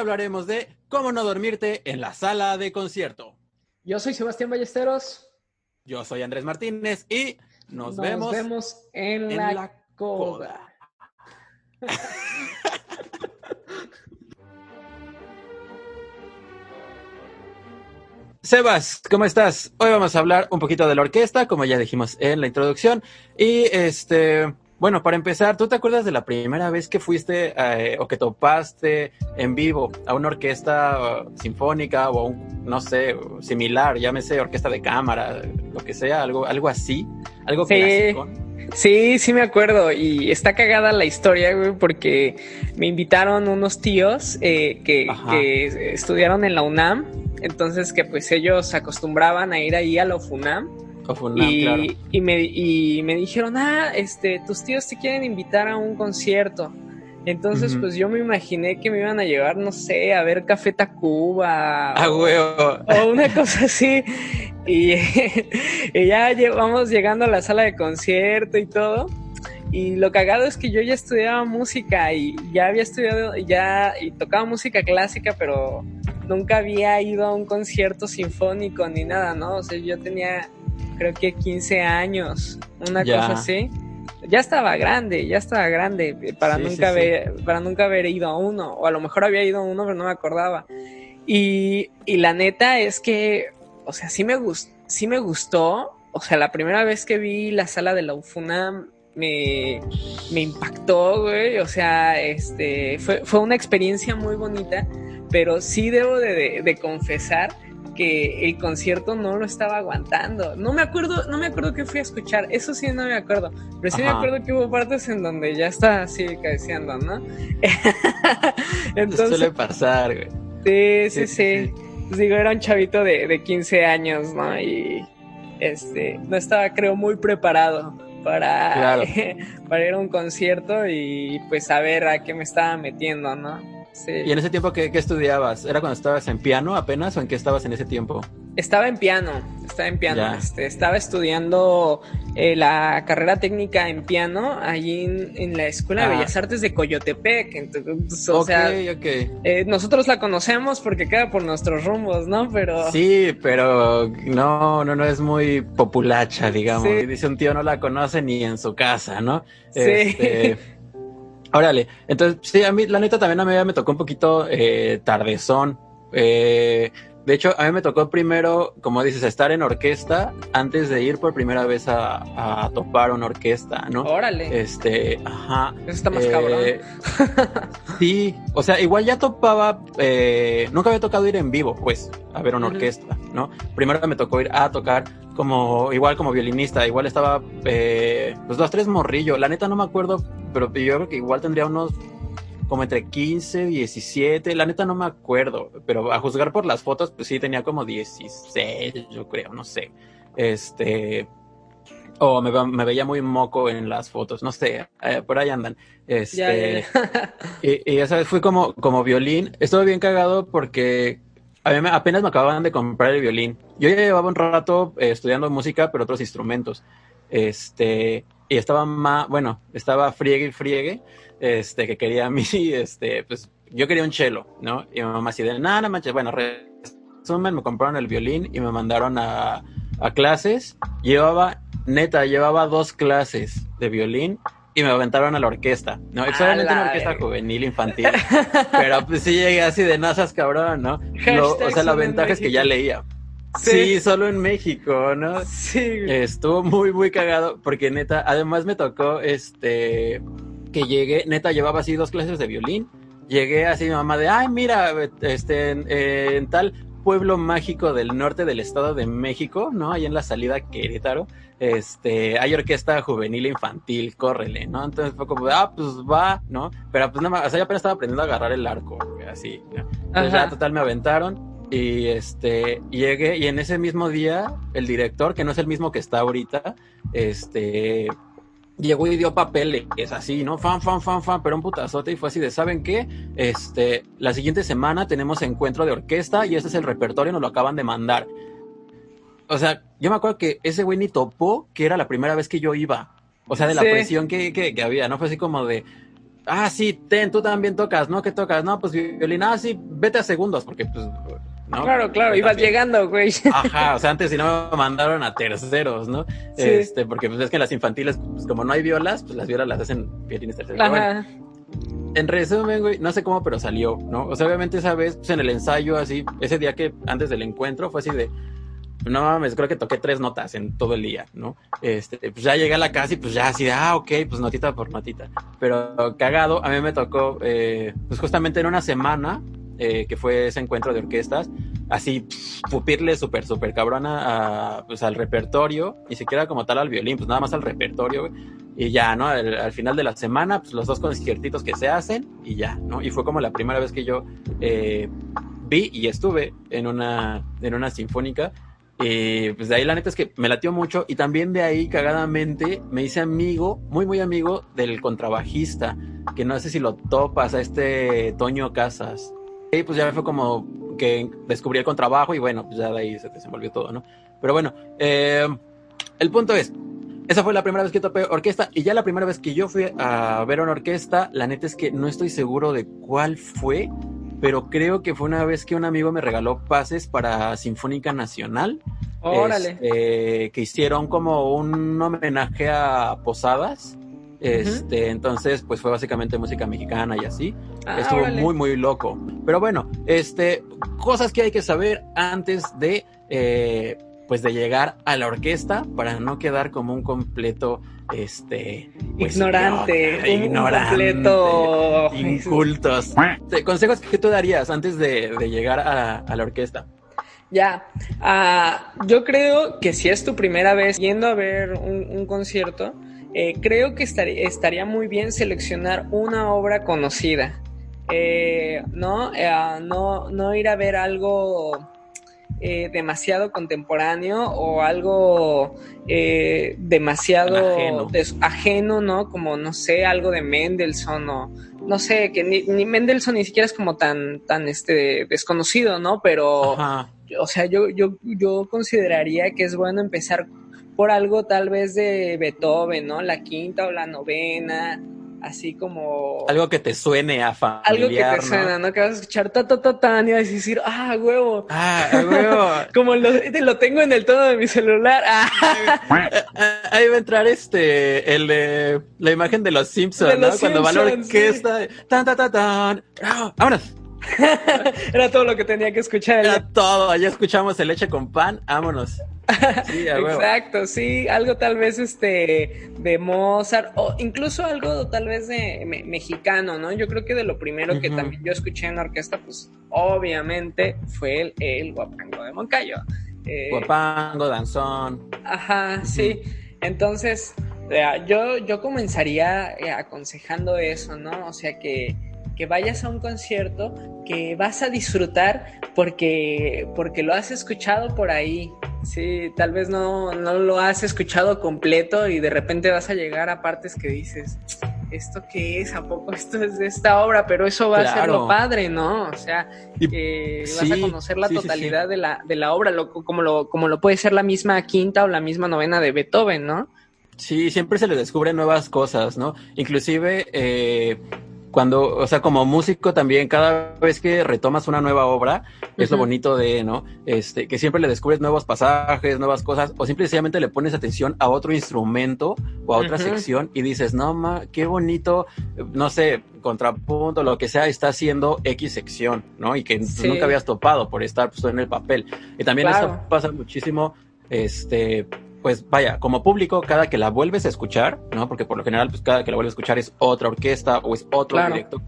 hablaremos de cómo no dormirte en la sala de concierto. Yo soy Sebastián Ballesteros. Yo soy Andrés Martínez y nos, vemos, vemos en, la, coda. Sebas, ¿cómo estás? Hoy vamos a hablar un poquito de la orquesta, como ya dijimos en la introducción. Y este, bueno, para empezar, ¿tú te acuerdas de la primera vez que fuiste eh, o que topaste en vivo a una orquesta uh, sinfónica o un, no sé, similar, llámese orquesta de cámara, lo que sea, algo, algo así, algo sí. clásico? Sí, sí me acuerdo y está cagada la historia, güey, porque me invitaron unos tíos eh, que, que, estudiaron en la UNAM, entonces que pues ellos acostumbraban a ir ahí a la Y, y, me, y me dijeron, ah, este, tus tíos te quieren invitar a un concierto. Entonces, pues yo me imaginé que me iban a llevar, no sé, a ver Café Tacuba. Ah, huevo. O una cosa así. Y, y, ya vamos llegando a la sala de concierto y todo. Y lo cagado es que yo ya estudiaba música y ya había estudiado, ya, y tocaba música clásica, pero nunca había ido a un concierto sinfónico ni nada, ¿no? O sea, yo tenía creo que 15 años, una cosa así. Ya estaba grande, ya estaba grande para nunca haber, para nunca haber ido a uno, o a lo mejor había ido a uno, pero no me acordaba. Y, y la neta es que, o sea, sí me, gust, sí me gustó. O sea, la primera vez que vi la sala de la UFUNAM me, me impactó, güey. O sea, este, fue, fue una experiencia muy bonita, pero sí debo de, de confesar que el concierto no lo estaba aguantando. No me acuerdo, no me acuerdo que fui a escuchar, eso sí no me acuerdo, pero sí me acuerdo que hubo partes en donde ya está así cabeceando, ¿no? Entonces suele pasar, güey. Sí, sí, sí. Pues digo, era un chavito de, de 15 años, ¿no? Y este, no estaba, creo, muy preparado para, para ir a un concierto y pues saber a qué me estaba metiendo, ¿no? ¿Y en ese tiempo ¿qué, estudiabas? ¿Era cuando estabas en piano apenas o en qué estabas en ese tiempo? Estaba en piano, estaba en piano. Este, estaba estudiando eh, la carrera técnica en piano allí en, la Escuela de ah. Bellas Artes de Coyotepec. Entonces, o sea, eh, nosotros la conocemos porque queda por nuestros rumbos, ¿no? Pero... Sí, pero no, no, no es muy populacha, digamos. Dice un tío no la conoce ni en su casa, ¿no? Sí. Este, Órale, entonces sí, a mí la neta también a mí me tocó un poquito eh, tardezón. Eh, de hecho, a mí me tocó primero, como dices, estar en orquesta antes de ir por primera vez a, a topar una orquesta, ¿no? Órale. Este, ajá. Eso está más cabrón. Eh, sí, o sea, igual ya topaba, eh, nunca había tocado ir en vivo, pues, a ver una orquesta, ¿no? Primero me tocó ir a tocar como, igual como violinista, igual estaba, eh, pues dos, tres morrillo. La neta no me acuerdo pero yo creo que igual tendría unos como entre 15, 17, la neta no me acuerdo, pero a juzgar por las fotos, pues sí tenía como 16, yo creo, no sé. Este, o me, veía muy moco en las fotos, no sé, eh, por ahí andan. Este, y, esa vez fui como, como violín, estuve bien cagado porque a mí apenas me acababan de comprar el violín. Yo ya llevaba un rato eh, estudiando música, pero otros instrumentos. Este, y estaba más, bueno, estaba friegue y friegue, este, que quería a mí, este, pues yo quería un chelo, ¿no? Y mi mamá así de, nada, manches, bueno, resumen, me compraron el violín y me mandaron a, a clases. Llevaba, neta, llevaba dos clases de violín y me aventaron a la orquesta, ¿no? Solamente una orquesta juvenil, infantil. pero pues sí llegué así de nazas, cabrón, ¿no? o sea, la ventaja es que ya leía. Sí. solo en México, ¿no? Sí. Estuvo muy, muy cagado porque neta, además me tocó este que llegué, neta, llevaba así dos clases de violín. Llegué así mi mamá de, ay, mira, este, en, tal pueblo mágico del norte del estado de México, ¿no? Ahí en la salida Querétaro, este, hay orquesta juvenil infantil, córrele, ¿no? Entonces fue como, ah, pues va, ¿no? Pero pues nada más, o sea, yo apenas estaba aprendiendo a agarrar el arco, así, ¿no? Entonces ya total me aventaron y este, llegué, y en ese mismo día, el director, que no es el mismo que está ahorita, este, llegó y dio papeles, es así, ¿no? Fan, fan, fan, fan, pero un putazote y fue así de, ¿saben qué? Este, la siguiente semana tenemos encuentro de orquesta y ese es el repertorio, nos lo acaban de mandar. O sea, yo me acuerdo que ese güey ni topó que era la primera vez que yo iba. O sea, de la presión que, que, que había, ¿no? Fue así como de, ah, sí, ten, tú también tocas, ¿no? ¿Qué tocas? No, pues violín, ah, sí, vete a segundos, porque pues Claro, claro, ibas llegando, güey. Ajá, o sea, antes si no me mandaron a terceros, ¿no? Este, porque pues es que en las infantiles, pues como no hay violas, pues las violas las hacen violines terceros. Ajá. en resumen, güey, no sé cómo, pero salió, ¿no? O sea, obviamente esa vez, pues en el ensayo, así, ese día que antes del encuentro, fue así de, no mames, creo que toqué tres notas en todo el día, ¿no? Este, pues ya llegué a la casa y pues ya así de, ah, ok, pues notita por notita. Pero cagado, a mí me tocó, eh, pues justamente en una semana, eh, que fue ese encuentro de orquestas, así pupirle súper, súper cabrona pues, al repertorio, y siquiera como tal al violín, pues nada más al repertorio, y ya, ¿no? Al, final de la semana, pues los dos conciertitos que se hacen, y ya, ¿no? Y fue como la primera vez que yo eh, vi y estuve en una, en una sinfónica, y pues de ahí la neta es que me latió mucho y también de ahí cagadamente me hice amigo, muy muy amigo del contrabajista, que no sé si lo topas, a este Toño Casas. Y pues ya fue como que descubrí el contrabajo y bueno, pues ya de ahí se desenvolvió todo, ¿no? Pero bueno, eh, el punto es, esa fue la primera vez que topé orquesta y ya la primera vez que yo fui a ver una orquesta, la neta es que no estoy seguro de cuál fue, pero creo que fue una vez que un amigo me regaló pases para Sinfónica Nacional. Órale. Este, que hicieron como un homenaje a Posadas. Este, entonces, pues fue básicamente música mexicana y así. Ah, Estuvo muy, muy loco. Pero bueno, este, cosas que hay que saber antes de, eh, pues de llegar a la orquesta para no quedar como un completo, este, pues, ignorante, un ignorante, completo incultos. Consejos que tú darías antes de, llegar a, la orquesta. Ya, ah, yo creo que si es tu primera vez yendo a ver un concierto, eh, creo que estaría, muy bien seleccionar una obra conocida. Eh, ¿no? Eh, ¿no? no ir a ver algo demasiado contemporáneo o algo demasiado ajeno. ¿no? Como, no sé, algo de Mendelssohn o no sé, que ni, ni Mendelssohn ni siquiera es como tan, tan este, desconocido, ¿no? Pero, o sea, yo, yo, yo consideraría que es bueno empezar por algo tal vez de Beethoven, ¿no? La quinta o la novena, así como... Algo que te suene a familiar, Algo que te suena, ¿no? Que vas a escuchar ta ta ta ta y vas a decir, ah, huevo. Ah, huevo. como lo, lo, tengo en el tono de mi celular. Ah. Ahí va a entrar este, el de la imagen de los Simpsons, ¿no? Cuando va la orquesta, tan ta ta tan. ¡Ah! ¡Vámonos! Era todo lo que tenía que escuchar. Era todo, ya escuchamos el leche con pan, vámonos. Sí, Exacto, sí, algo tal vez este de Mozart o incluso algo tal vez de mexicano, ¿no? Yo creo que de lo primero que también yo escuché en la orquesta, pues obviamente fue el, el guapango de Moncayo. Eh, guapango, danzón. Ajá, sí. Entonces, yo, yo comenzaría eh, aconsejando eso, ¿no? O sea que que vayas a un concierto que vas a disfrutar porque, porque lo has escuchado por ahí. Sí, tal vez no, no lo has escuchado completo y de repente vas a llegar a partes que dices, ¿esto qué es? ¿A poco esto es de esta obra? Pero eso va a ser lo padre, ¿no? O sea, vas a conocer la totalidad de, la, de la obra, lo, como, lo, como lo puede ser la misma quinta o la misma novena de Beethoven, ¿no? Sí, siempre se le descubren nuevas cosas, ¿no? Inclusive, eh, cuando, o sea, como músico también, cada vez que retomas una nueva obra, es lo bonito de, ¿no? Este, que siempre le descubres nuevos pasajes, nuevas cosas, o simplemente le pones atención a otro instrumento o a otra sección y dices, no, ma, qué bonito, no sé, contrapunto, lo que sea, está haciendo X sección, ¿no? Y que nunca habías topado por estar pues, en el papel. Y también eso pasa muchísimo, este, pues vaya, como público, cada que la vuelves a escuchar, ¿no? Porque por lo general, pues cada que la vuelves a escuchar es otra orquesta o es otro directo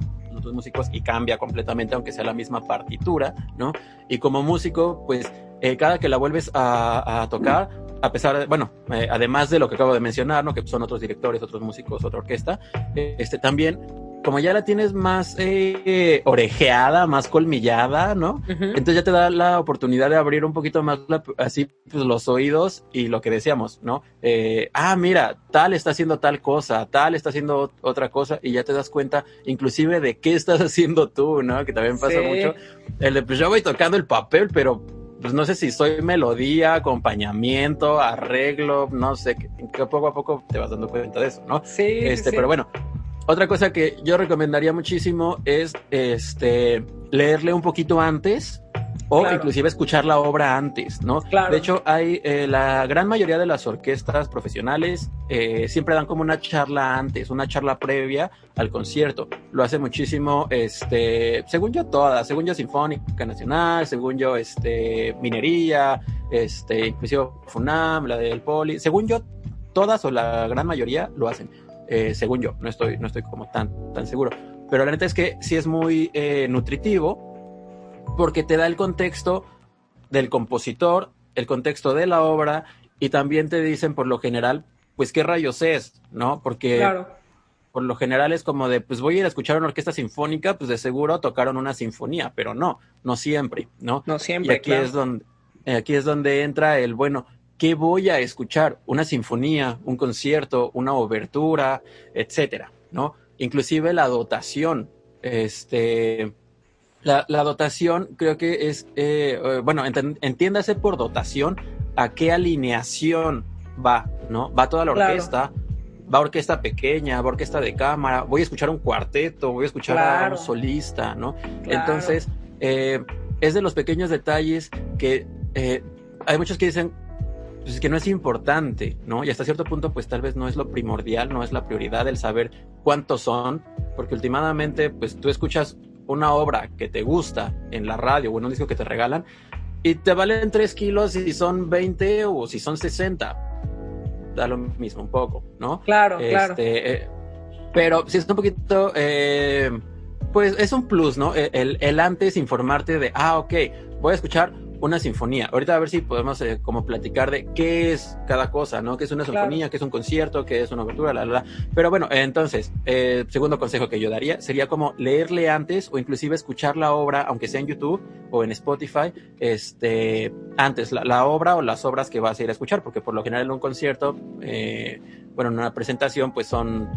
otros músicos y cambia completamente, aunque sea la misma partitura, ¿no? Y como músico, pues eh, cada que la vuelves a, tocar, a pesar de, bueno, eh, además de lo que acabo de mencionar, ¿no? Que son otros directores, otros músicos, otra orquesta, este también como ya la tienes más eh, orejeada, más colmillada, ¿no? Entonces ya te da la oportunidad de abrir un poquito más así pues, los oídos y lo que decíamos, ¿no? Eh, ah, mira, tal está haciendo tal cosa, tal está haciendo otra cosa y ya te das cuenta inclusive de qué estás haciendo tú, ¿no? Que también pasa mucho. El de, pues yo voy tocando el papel, pero pues no sé si soy melodía, acompañamiento, arreglo, no sé, que, poco a poco te vas dando cuenta de eso, ¿no? Sí. Este, pero bueno, otra cosa que yo recomendaría muchísimo es este leerle un poquito antes o inclusive escuchar la obra antes, ¿no? De hecho, hay eh, la gran mayoría de las orquestas profesionales eh, siempre dan como una charla antes, una charla previa al concierto. Lo hace muchísimo, este, según yo todas, según yo Sinfónica Nacional, según yo, este, Minería, este, inclusive FUNAM, la del Poli, según yo todas o la gran mayoría lo hacen. Eh, según yo, no estoy, no estoy como tan, tan seguro. Pero la neta es que sí es muy nutritivo porque te da el contexto del compositor, el contexto de la obra y también te dicen por lo general, pues qué rayos es, ¿no? Porque por lo general es como de, pues voy a ir a escuchar una orquesta sinfónica, pues de seguro tocaron una sinfonía, pero no, no siempre, ¿no? No siempre. Y aquí es donde, aquí es donde entra el, bueno, ¿qué voy a escuchar? Una sinfonía, un concierto, una obertura, etcétera, ¿no? Inclusive la dotación, este, la, dotación creo que es, eh, eh, bueno, entiéndase por dotación a qué alineación va, ¿no? Va toda la orquesta, va orquesta pequeña, va orquesta de cámara, voy a escuchar un cuarteto, voy a escuchar a un solista, ¿no? Entonces, eh, es de los pequeños detalles que hay muchos que dicen, pues que no es importante, ¿no? Y hasta cierto punto, pues tal vez no es lo primordial, no es la prioridad el saber cuántos son, porque últimamente, pues tú escuchas una obra que te gusta en la radio o en un disco que te regalan y te valen 3 kilos si son 20 o si son 60. Da lo mismo un poco, ¿no? Claro, claro. Este, eh, pero si es un poquito, eh, pues es un plus, ¿no? El, el, antes informarte de, ah, ok, voy a escuchar una sinfonía. Ahorita a ver si podemos eh, como platicar de qué es cada cosa, ¿no? ¿Qué es una sinfonía? ¿Qué es un concierto? ¿Qué es una abertura? La, la, Pero bueno, entonces, eh, segundo consejo que yo daría sería como leerle antes o inclusive escuchar la obra, aunque sea en YouTube o en Spotify, este, antes la, la obra o las obras que vas a ir a escuchar, porque por lo general en un concierto, eh, bueno, en una presentación, pues son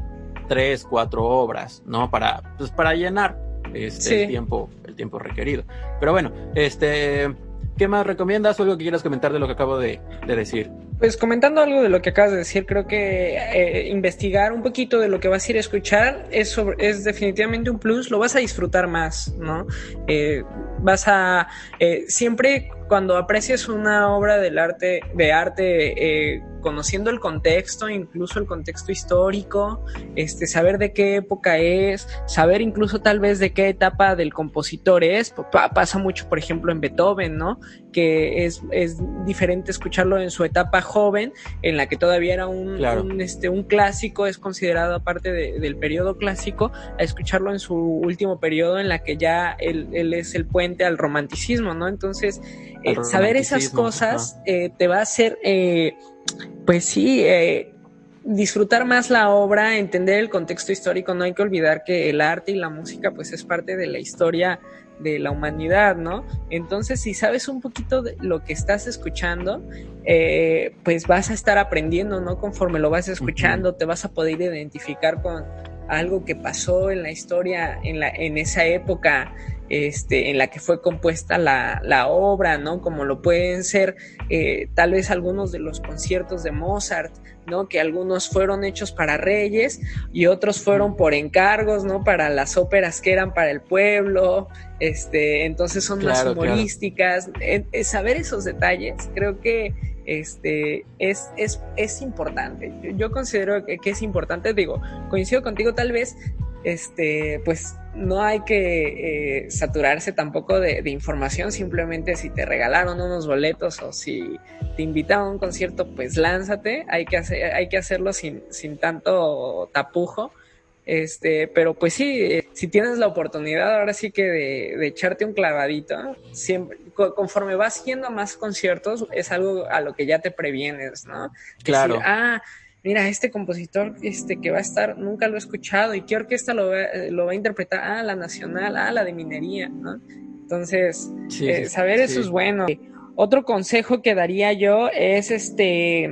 tres, cuatro obras, ¿no? Para, pues para llenar este, el tiempo, el tiempo requerido. Pero bueno, este, ¿Qué más recomiendas o algo que quieras comentar de lo que acabo de, decir? Pues comentando algo de lo que acabas de decir, creo que eh, investigar un poquito de lo que vas a ir a escuchar es, definitivamente un plus, lo vas a disfrutar más, ¿no? Eh, vas a eh, siempre cuando aprecias una obra del arte, de arte, eh, conociendo el contexto, incluso el contexto histórico, este, saber de qué época es, saber incluso tal vez de qué etapa del compositor es, pasa mucho, por ejemplo, en Beethoven, ¿no? Que es, es diferente escucharlo en su etapa joven, en la que todavía era un, este, un clásico, es considerado parte del periodo clásico, a escucharlo en su último periodo, en la que ya él, él es el puente al romanticismo, ¿no? Entonces, eh, saber esas cosas eh, te va a hacer, eh, pues sí, disfrutar más la obra, entender el contexto histórico. No hay que olvidar que el arte y la música, pues es parte de la historia de la humanidad, ¿no? Entonces, si sabes un poquito de lo que estás escuchando, pues vas a estar aprendiendo, ¿no? Conforme lo vas escuchando, te vas a poder identificar con algo que pasó en la historia, en, la, en esa época este, en la que fue compuesta la, la obra, ¿no? Como lo pueden ser eh, tal vez algunos de los conciertos de Mozart, ¿no? Que algunos fueron hechos para reyes y otros fueron por encargos, ¿no? Para las óperas que eran para el pueblo, este, entonces son más humorísticas. saber esos detalles, creo que este, es, es, es importante. Yo, considero que, es importante, digo, coincido contigo tal vez, este, pues no hay que eh, saturarse tampoco de, información, simplemente si te regalaron unos boletos o si te invitaron a un concierto, pues lánzate, hay que, hacer, hay que hacerlo sin, sin tanto tapujo. Este, pero pues sí, si tienes la oportunidad ahora sí que de, echarte un clavadito, siempre, conforme vas yendo a más conciertos, es algo a lo que ya te previenes, ¿no? Claro. ah, mira, este compositor este, que va a estar, nunca lo he escuchado, ¿y qué orquesta lo va, lo va a interpretar? Ah, la nacional, ah, la de minería, ¿no? Entonces, eh, saber eso es bueno. Otro consejo que daría yo es este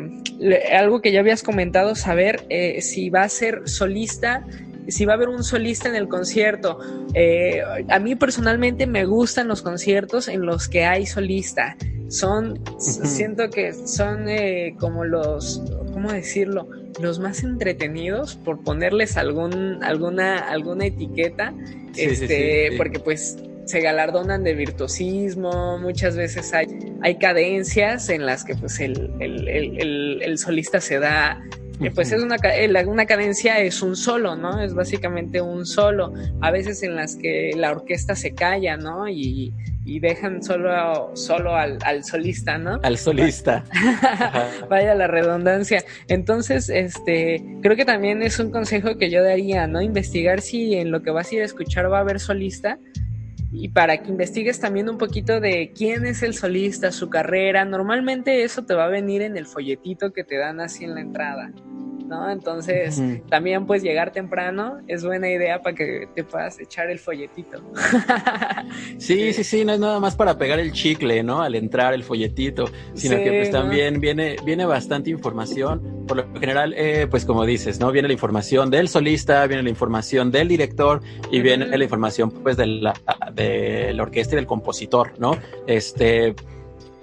algo que ya habías comentado, saber eh, si va a ser solista si va a haber un solista en el concierto. Eh, a mí personalmente me gustan los conciertos en los que hay solista. Son, siento que son eh, como los, ¿cómo decirlo? los más entretenidos, por ponerles algún, alguna, alguna etiqueta, este, porque pues se galardonan de virtuosismo, muchas veces hay, hay cadencias en las que pues el, el solista se da pues es una, una cadencia es un solo, ¿no? Es básicamente un solo. A veces en las que la orquesta se calla, ¿no? Y, y dejan solo, solo al, al, solista, ¿no? Al solista. Vaya la redundancia. Entonces, este, creo que también es un consejo que yo daría, ¿no? Investigar si en lo que vas a ir a escuchar va a haber solista y para que investigues también un poquito de quién es el solista, su carrera. Normalmente eso te va a venir en el folletito que te dan así en la entrada. ¿No? Entonces, también pues llegar temprano es buena idea para que te puedas echar el folletito. sí, sí, sí, no es nada más para pegar el chicle, ¿no? Al entrar el folletito, sino que pues también viene, viene bastante información. Por lo general, eh, pues como dices, ¿no? Viene la información del solista, viene la información del director y viene la información pues de la, de la orquesta y del compositor, ¿no? Este,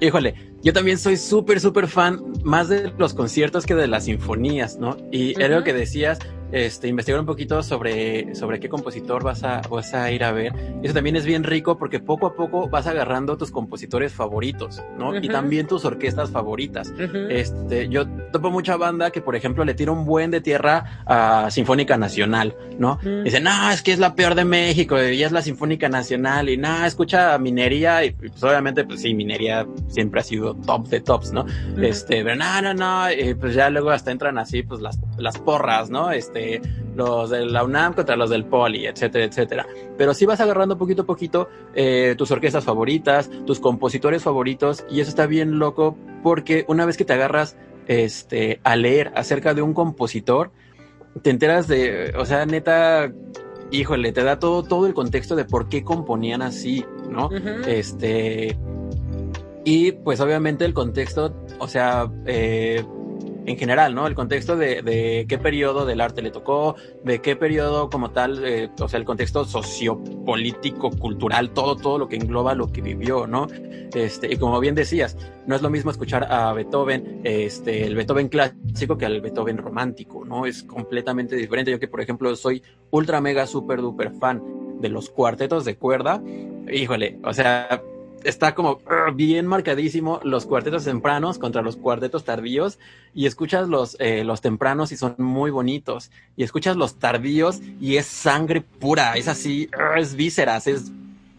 híjole, yo también soy súper, súper fan más de los conciertos que de las sinfonías, ¿no? Y era lo que decías, este, investigar un poquito sobre, sobre qué compositor vas a, vas a ir a ver. Eso también es bien rico porque poco a poco vas agarrando tus compositores favoritos, ¿no? Y también tus orquestas favoritas. Este, yo topo mucha banda que, por ejemplo, le tira un buen de tierra a Sinfónica Nacional, ¿no? Dicen, no, es que es la peor de México y es la Sinfónica Nacional y nada, escucha minería y pues obviamente, pues sí, minería siempre ha sido top de tops, ¿no? Este, pero no, no, no, y pues ya luego hasta entran así, pues las, las porras, ¿no? Este, los de la UNAM contra los del Poli, etcétera, etcétera. Pero sí vas agarrando poquito a poquito eh, tus orquestas favoritas, tus compositores favoritos, y eso está bien loco porque una vez que te agarras este, a leer acerca de un compositor, te enteras de, o sea, neta, híjole, te da todo, todo el contexto de por qué componían así, ¿no? Este. Y pues obviamente el contexto, o sea, eh, en general, ¿no? El contexto de, de, qué periodo del arte le tocó, de qué periodo como tal, eh, o sea, el contexto sociopolítico, cultural, todo, todo lo que engloba lo que vivió, ¿no? Este, y como bien decías, no es lo mismo escuchar a Beethoven, este, el Beethoven clásico que al Beethoven romántico, ¿no? Es completamente diferente. Yo que, por ejemplo, soy ultra mega super duper fan de los cuartetos de cuerda, híjole, o sea, está como uh, bien marcadísimo los cuartetos tempranos contra los cuartetos tardíos y escuchas los, eh, los tempranos y son muy bonitos y escuchas los tardíos y es sangre pura, es así, uh, es vísceras, es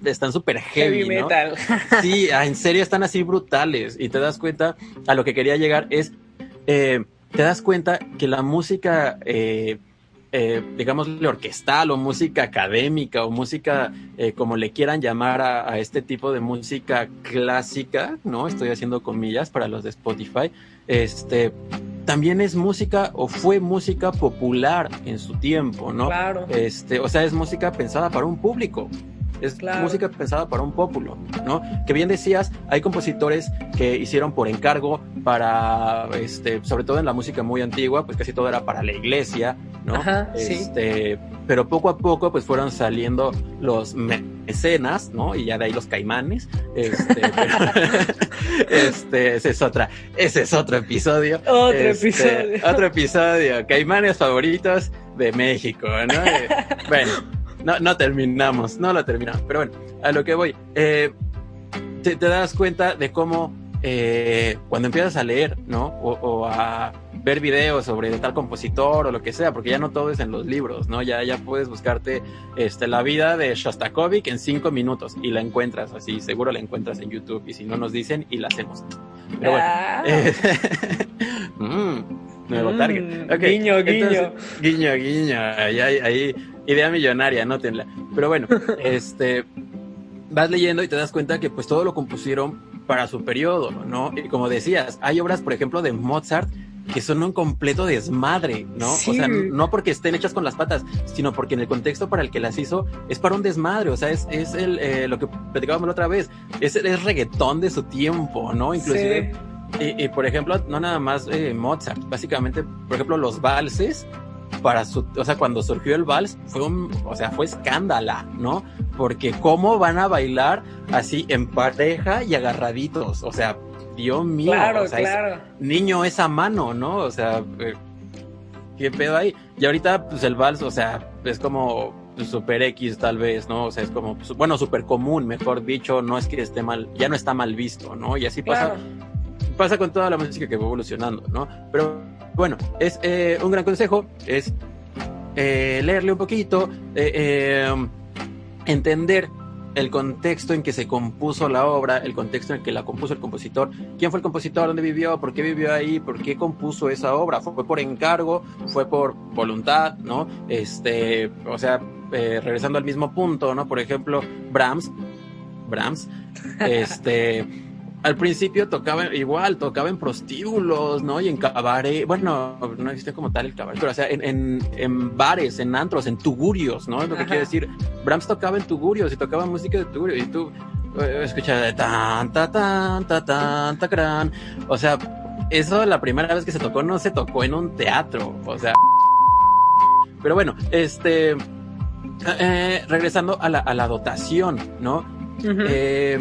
están súper heavy, metal. Sí, ah, en serio están así brutales y te das cuenta a lo que quería llegar es eh, te das cuenta que la música eh, eh, digamos, orquestal o música académica o música, eh, como le quieran llamar a, este tipo de música clásica, ¿no? Estoy haciendo comillas para los de Spotify. Este, también es música o fue música popular en su tiempo, ¿no? Claro. Este, o sea, es música pensada para un público es música pensada para un pueblo, ¿no? Que bien decías, hay compositores que hicieron por encargo para, este, sobre todo en la música muy antigua, pues casi todo era para la iglesia, ¿no? Ajá, este, pero poco a poco pues fueron saliendo los mecenas, ¿no? Y ya de ahí los caimanes, este, este, ese es otra, ese es otro episodio. Otro este, episodio. Otro episodio, caimanes favoritos de México, ¿no? Eh, bueno no, no terminamos, no lo terminamos. Pero bueno, a lo que voy. Eh, te, das cuenta de cómo eh, cuando empiezas a leer, ¿no? O, a ver videos sobre tal compositor o lo que sea, porque ya no todo es en los libros, ¿no? Ya, ya puedes buscarte este, la vida de Shostakovich en cinco minutos y la encuentras así, seguro la encuentras en YouTube y si no nos dicen y la hacemos. Pero bueno. Ah. Mm, nuevo target. Mm, guiño, guiño. guiño, guiño. Ahí, ahí, idea millonaria, anótenla. Pero bueno, este vas leyendo y te das cuenta que pues todo lo compusieron para su periodo, ¿no? Y como decías, hay obras, por ejemplo, de Mozart que son un completo desmadre, ¿no? O sea, no porque estén hechas con las patas, sino porque en el contexto para el que las hizo es para un desmadre, o sea, es, es el, eh, lo que platicábamos la otra vez, es, es reggaetón de su tiempo, ¿no? Inclusive, y, por ejemplo, no nada más eh, Mozart, básicamente, por ejemplo, los valses para su, o sea, cuando surgió el vals, fue un, o sea, fue escándala, ¿no? Porque cómo van a bailar así en pareja y agarraditos, o sea, Dios mío, claro, o sea, claro. niño esa mano, ¿no? O sea, eh, ¿qué pedo ahí? Y ahorita, pues el vals, o sea, es como pues, super X tal vez, ¿no? O sea, es como, pues, bueno, super común, mejor dicho, no es que esté mal, ya no está mal visto, ¿no? Y así pasa, pasa con toda la música que va evolucionando, ¿no? Pero bueno, es eh, un gran consejo, es eh, leerle un poquito, eh, entender el contexto en que se compuso la obra, el contexto en que la compuso el compositor, quién fue el compositor, dónde vivió, por qué vivió ahí, por qué compuso esa obra, fue por encargo, fue por voluntad, ¿no? Este, o sea, eh, regresando al mismo punto, ¿no? Por ejemplo, Brahms, Brahms, este al principio tocaba igual, tocaba en prostíbulos, ¿no? Y en cabaret, bueno, no existe como tal el cabaret, pero o sea, en, en, bares, en antros, en tugurios, ¿no? Es lo que quiere decir. Brahms tocaba en tugurios y tocaba música de tugurios y tú eh, escuchabas de tan, ta, tan, ta, tan, ta, gran. O sea, eso la primera vez que se tocó no se tocó en un teatro, o sea. Pero bueno, este, eh, regresando a la, a la dotación, ¿no? eh,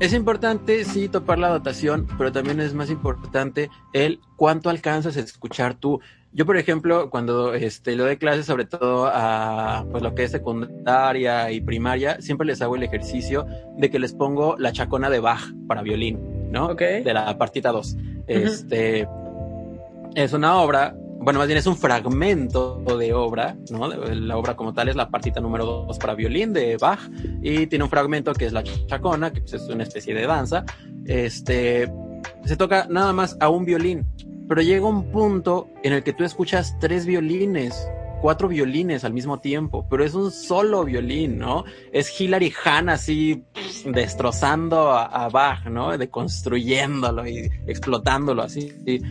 es importante, sí, topar la dotación, pero también es más importante el cuánto alcanzas a escuchar tú. Yo, por ejemplo, cuando este, le doy clases, sobre todo a pues, lo que es secundaria y primaria, siempre les hago el ejercicio de que les pongo la chacona de Bach para violín, ¿no? De la partita 2. Este, es una obra bueno, más bien es un fragmento de obra, ¿no? La obra como tal es la partita número 2 para violín de Bach y tiene un fragmento que es la chacona, que pues, es una especie de danza. Este, se toca nada más a un violín, pero llega un punto en el que tú escuchas tres violines, cuatro violines al mismo tiempo, pero es un solo violín, ¿no? Es Hilary Hahn así destrozando a, a Bach, ¿no? Deconstruyéndolo y explotándolo así. Y,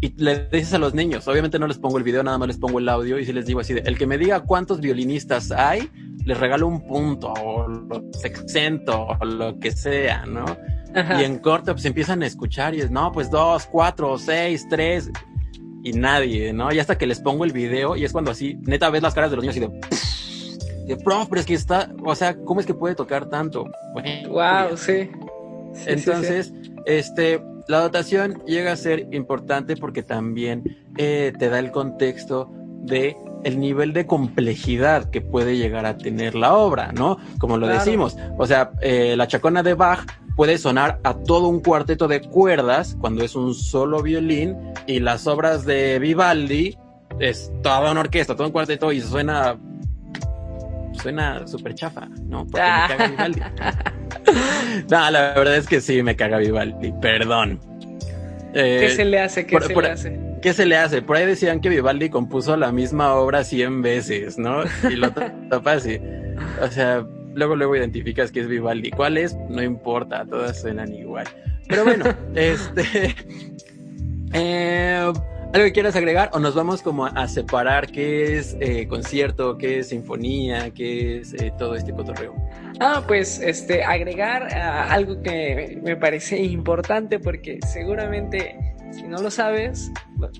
y le dices a los niños, obviamente no les pongo el video, nada más les pongo el audio y si les digo así, de, el que me diga cuántos violinistas hay, les regalo un punto o lo exento o lo que sea, ¿no? Y en corto pues empiezan a escuchar y es, no, pues dos, cuatro, seis, tres y nadie, ¿no? Y hasta que les pongo el video y es cuando así, neta ves las caras de los niños y de... De, prof, pero es que está, o sea, ¿cómo es que puede tocar tanto? wow, sí. Entonces, este, la dotación llega a ser importante porque también eh, te da el contexto de el nivel de complejidad que puede llegar a tener la obra, ¿no? Como lo decimos, o sea, eh, la chacona de Bach puede sonar a todo un cuarteto de cuerdas cuando es un solo violín y las obras de Vivaldi es toda una orquesta, todo un cuarteto y suena suena súper chafa, ¿no? Porque me caga Vivaldi. no, la verdad es que sí me caga Vivaldi, perdón. ¿Qué eh, se le hace? ¿Qué se le hace? ¿Qué se le hace? Por ahí decían que Vivaldi compuso la misma obra 100 veces, ¿no? Y lo tapa así. O sea, luego luego identificas que es Vivaldi. ¿Cuál es? No importa, todas suenan igual. Pero bueno, este... Eh, ¿Algo que quieras agregar o nos vamos como a, separar qué es eh, concierto, qué es sinfonía, qué es eh, todo este cotorreo? Ah, pues este agregar ah, algo que me parece importante porque seguramente si no lo sabes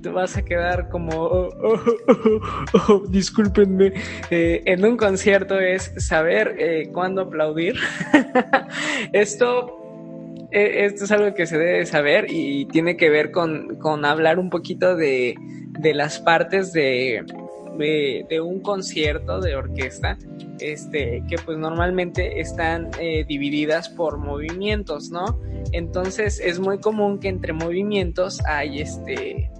te vas a quedar como oh, oh, oh, discúlpenme eh, en un concierto es saber cuándo aplaudir. Esto e, esto es algo que se debe saber y tiene que ver con, con hablar un poquito de, de las partes de, de, un concierto de orquesta, este, que pues normalmente están eh, divididas por movimientos, ¿no? Entonces es muy común que entre movimientos hay este,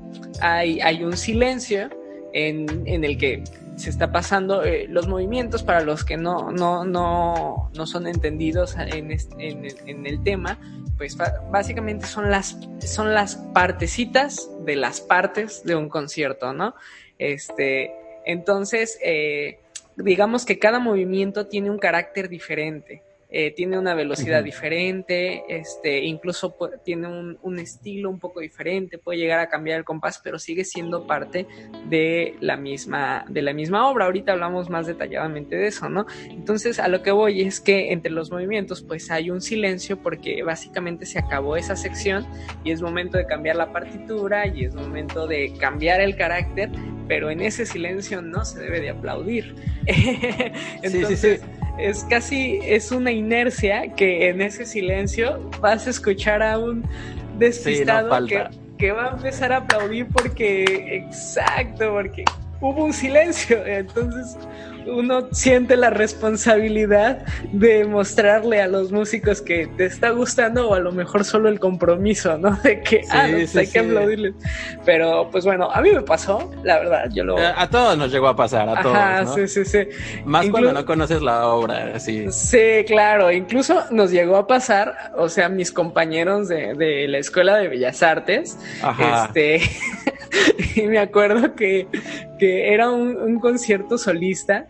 hay, hay un silencio en, en el que se está pasando eh, los movimientos para los que no, no, no, no son entendidos en, en, el tema, pues básicamente son las, son las partecitas de las partes de un concierto, ¿no? Este, entonces, eh, digamos que cada movimiento tiene un carácter diferente. Eh, tiene una velocidad diferente, este, incluso tiene un, estilo un poco diferente, puede llegar a cambiar el compás, pero sigue siendo parte de la misma, de la misma obra. Ahorita hablamos más detalladamente de eso, ¿no? Entonces, a lo que voy es que entre los movimientos, pues hay un silencio porque básicamente se acabó esa sección y es momento de cambiar la partitura y es momento de cambiar el carácter, pero en ese silencio no se debe de aplaudir. Entonces, sí, sí, sí es casi, es una inercia que en ese silencio vas a escuchar a un despistado que que va a empezar a aplaudir porque, exacto, porque hubo un silencio. Entonces uno siente la responsabilidad de mostrarle a los músicos que te está gustando o a lo mejor solo el compromiso, ¿no? De que ah, pues hay que aplaudirles. Pero pues bueno, a mí me pasó, la verdad, yo lo... Eh, a todos nos llegó a pasar, a todos. sí, sí, sí. Más cuando no conoces la obra, sí. Sí, claro, incluso nos llegó a pasar, o sea, mis compañeros de, de la Escuela de Bellas Artes, este... y me acuerdo que, que era un, un concierto solista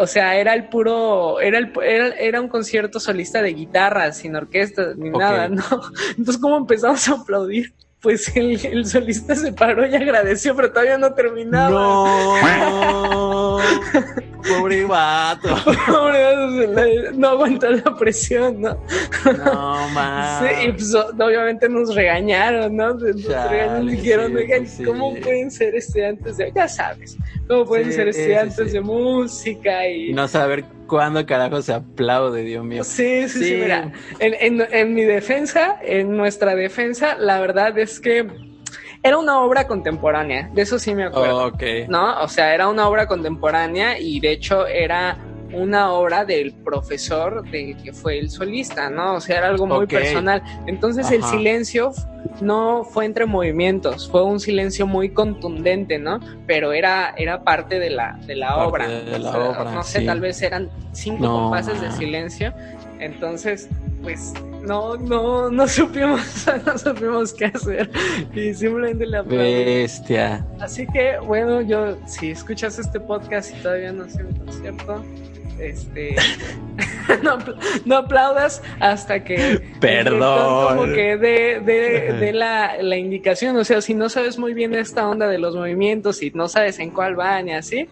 o sea, era el puro, era, el, era, un concierto solista de guitarra, sin orquesta, ni nada, ¿no? Entonces, ¿cómo empezamos a aplaudir? Pues el, el, solista se paró y agradeció, pero todavía no terminaba. No, pobre vato. Pobre vato, no aguantó la presión, ¿no? No, más. Sí, y pues obviamente nos regañaron, ¿no? Nos regañaron y dijeron, pues ¿cómo pueden ser estudiantes de, ya sabes, cómo pueden ser estudiantes de música y... No saber cuándo carajo se aplaude, Dios mío. Sí, sí, sí, mira, en, en, en mi defensa, en nuestra defensa, la verdad es que era una obra contemporánea, de eso sí me acuerdo. ¿No? O sea, era una obra contemporánea y de hecho era una obra del profesor de que fue el solista, ¿no? O sea, era algo muy personal. Entonces el silencio no fue entre movimientos, fue un silencio muy contundente, ¿no? Pero era, era parte de la, de la obra. no sé, tal vez eran cinco compases de silencio. Entonces, pues no, no, no supimos, no supimos qué hacer. Y simplemente le Bestia. Así que, bueno, yo, si escuchas este podcast y todavía no sé el concierto, este no, no, aplaudas hasta que perdón. como que dé de, de, la, la, indicación. O sea si no sabes muy bien esta onda de los movimientos y no sabes en cuál van y así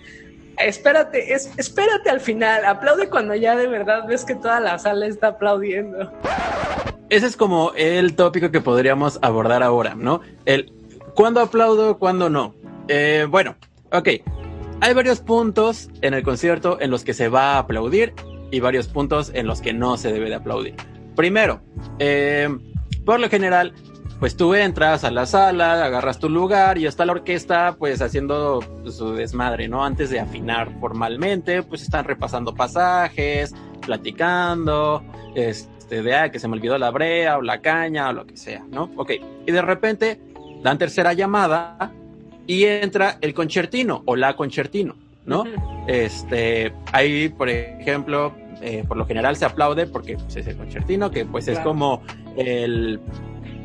espérate es, espérate al final aplaude cuando ya de verdad ves que toda la sala está aplaudiendo. Ese es como el tópico que podríamos abordar ahora no el cuándo aplaudo cuándo no. Eh, bueno ok. Hay varios puntos en el concierto en los que se va a aplaudir y varios puntos en los que no se debe de aplaudir. Primero, eh, por lo general, pues tú entras a la sala, agarras tu lugar y está la orquesta pues haciendo su desmadre, ¿no? Antes de afinar formalmente, pues están repasando pasajes, platicando, este, de ah, que se me olvidó la brea o la caña o lo que sea, ¿no? Ok, y de repente dan tercera llamada y entra el concertino o la concertino, ¿no? Este, ahí, por ejemplo, eh, por lo general se aplaude porque pues, es el concertino, que pues es como el,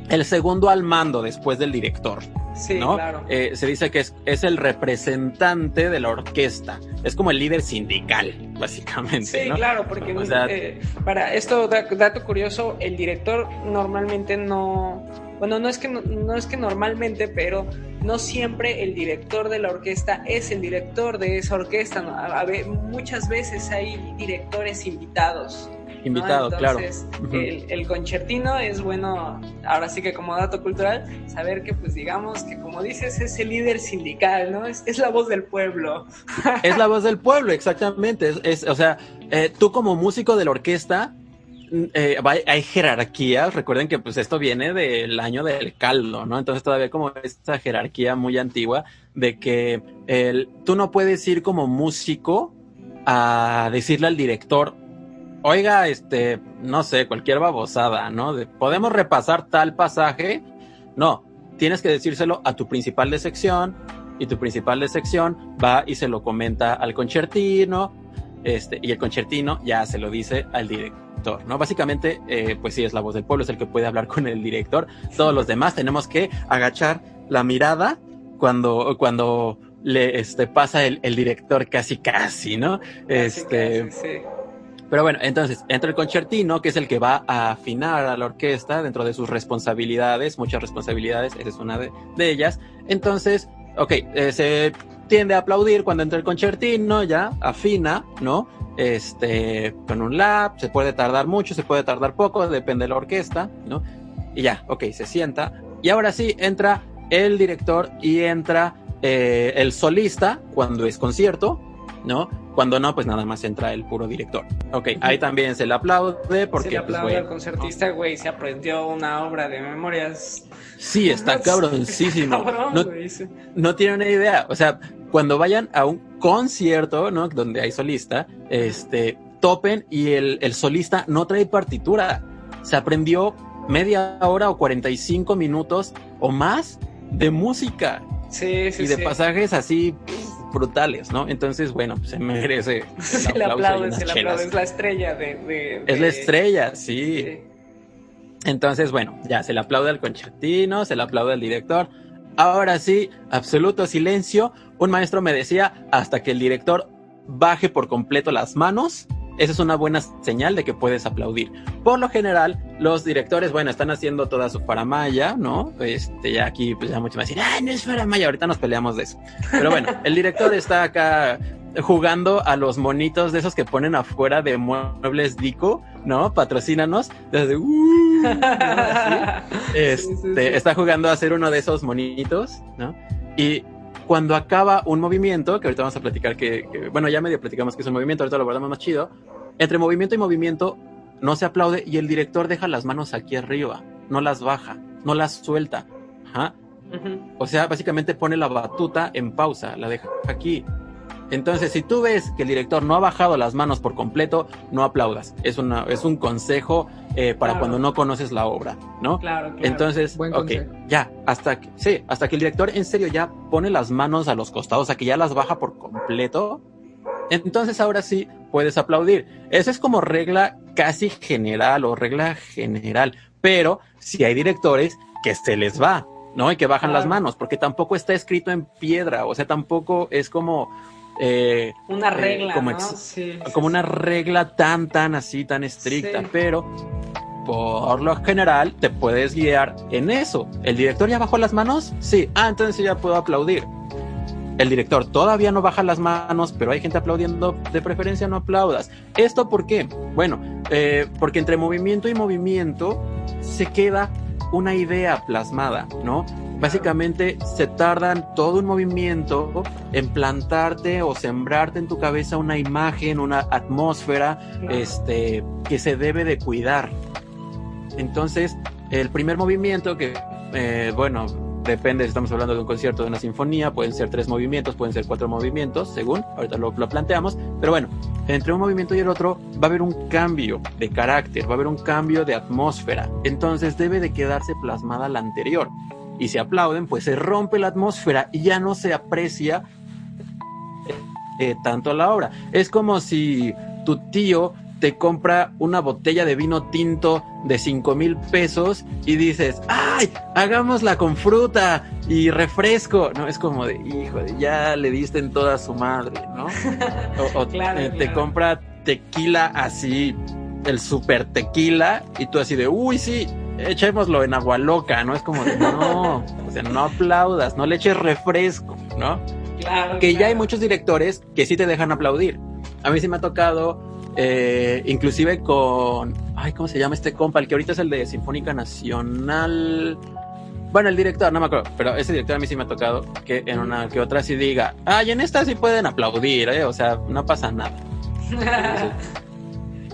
el segundo al mando después del director. Sí, ¿no? claro. Eh, se dice que es, es, el representante de la orquesta, es como el líder sindical, básicamente. Sí, ¿no? claro, porque eh, para esto, dato curioso, el director normalmente no bueno, no es que no, es que normalmente, pero no siempre el director de la orquesta es el director de esa orquesta. A, ver, muchas veces hay directores invitados. Invitado, claro. el, el, concertino es bueno, ahora sí que como dato cultural, saber que, pues digamos que como dices, es el líder sindical, ¿no? Es, es la voz del pueblo. es la voz del pueblo, exactamente. Es, es o sea, eh, tú como músico de la orquesta, eh, hay jerarquías, recuerden que pues esto viene del año del caldo, ¿no? Entonces todavía como esta jerarquía muy antigua de que el, tú no puedes ir como músico a decirle al director, oiga, este, no sé, cualquier babosada, ¿no? De, Podemos repasar tal pasaje. No, tienes que decírselo a tu principal de sección y tu principal de sección va y se lo comenta al concertino, este, y el concertino ya se lo dice al director ¿no? Básicamente, eh, pues sí, es la voz del pueblo, es el que puede hablar con el director. Todos los demás tenemos que agachar la mirada cuando, cuando le este, pasa el, el director casi casi, ¿no? este. Pero bueno, entonces entra el concertino, que es el que va a afinar a la orquesta dentro de sus responsabilidades, muchas responsabilidades, esa es una de, ellas. Entonces, ok, eh, se tiende a aplaudir cuando entra el concertino, ya afina, ¿no? este, con un lap, se puede tardar mucho, se puede tardar poco, depende de la orquesta, ¿no? Y ya, ok, se sienta. Y ahora sí, entra el director y entra eh, el solista cuando es concierto, ¿no? Cuando no, pues nada más entra el puro director. Ok, ahí también se le aplaude porque... Se le pues, aplaude al concertista, güey, se aprendió una obra de memorias. Sí, está cabroncísimo. no, no tiene una idea. O sea, cuando vayan a un concierto, ¿no? Donde hay solista, este, topen y el, el solista no trae partitura. Se aprendió media hora o 45 minutos o más de música. Sí, sí, y de pasajes así brutales, ¿no? Entonces, bueno, se merece. se le aplaude, se le aplaude, es la estrella de, Es la estrella, sí. Entonces, bueno, ya se le aplaude al concertino, se le aplaude al director. Ahora sí, absoluto silencio. Un maestro me decía hasta que el director baje por completo las manos esa es una buena señal de que puedes aplaudir. Por lo general, los directores, bueno, están haciendo toda su paramaya, ¿no? Este, ya aquí, pues ya mucho más decir, ay, no es paramaya, ahorita nos peleamos de eso. Pero bueno, el director está acá jugando a los monitos de esos que ponen afuera de muebles Dico, ¿no? Patrocínanos. Desde, uh, Este, está jugando a hacer uno de esos monitos, ¿no? Y cuando acaba un movimiento, que ahorita vamos a platicar que, bueno, ya medio platicamos que es un movimiento, ahorita lo guardamos más chido, entre movimiento y movimiento no se aplaude y el director deja las manos aquí arriba, no las baja, no las suelta. O sea, básicamente pone la batuta en pausa, la deja aquí. Entonces, si tú ves que el director no ha bajado las manos por completo, no aplaudas. Es, una, es un consejo eh, para cuando no conoces la obra, ¿no? Claro, claro. Entonces, ok, ya, hasta que, sí, hasta que el director en serio ya pone las manos a los costados, o sea, que ya las baja por completo, entonces ahora sí puedes aplaudir. Esa es como regla casi general o regla general, pero si hay directores que se les va, ¿no? Y que bajan las manos, porque tampoco está escrito en piedra, o sea, tampoco es como eh, una eh, regla, como, una regla tan, tan así, tan estricta, pero por lo general te puedes guiar en eso. ¿El director ya bajó las manos? Sí. Ah, entonces ya puedo aplaudir. El director todavía no baja las manos, pero hay gente aplaudiendo, de preferencia no aplaudas. ¿Esto por qué? Bueno, eh, porque entre movimiento y movimiento se queda una idea plasmada, ¿no? Básicamente se tardan todo un movimiento en plantarte o sembrarte en tu cabeza una imagen, una atmósfera, este, que se debe de cuidar. Entonces, el primer movimiento que, eh, bueno, depende si estamos hablando de un concierto, de una sinfonía, pueden ser tres movimientos, pueden ser cuatro movimientos, según, ahorita lo, lo, planteamos, pero bueno, entre un movimiento y el otro va a haber un cambio de carácter, va a haber un cambio de atmósfera, entonces debe de quedarse plasmada la anterior y se aplauden, pues se rompe la atmósfera y ya no se aprecia eh, tanto la obra. Es como si tu tío te compra una botella de vino tinto de cinco mil pesos y dices, ¡ay! Hagámosla con fruta y refresco. No, es como de, hijo, ya le diste en toda su madre, ¿no? O, eh, te compra tequila así, el super tequila, y tú así de, uy, sí, echémoslo en agua loca, ¿no? Es como de, no, o sea, no aplaudas, no le eches refresco, ¿no? Claro. Que ya hay muchos directores que sí te dejan aplaudir. A mí sí me ha tocado, eh, inclusive con, ay, ¿cómo se llama este compa? El que ahorita es el de Sinfónica Nacional. Bueno, el director, no me acuerdo, pero ese director a mí sí me ha tocado que en una que otra sí diga, ay, en esta sí pueden aplaudir, ¿eh? O sea, no pasa nada.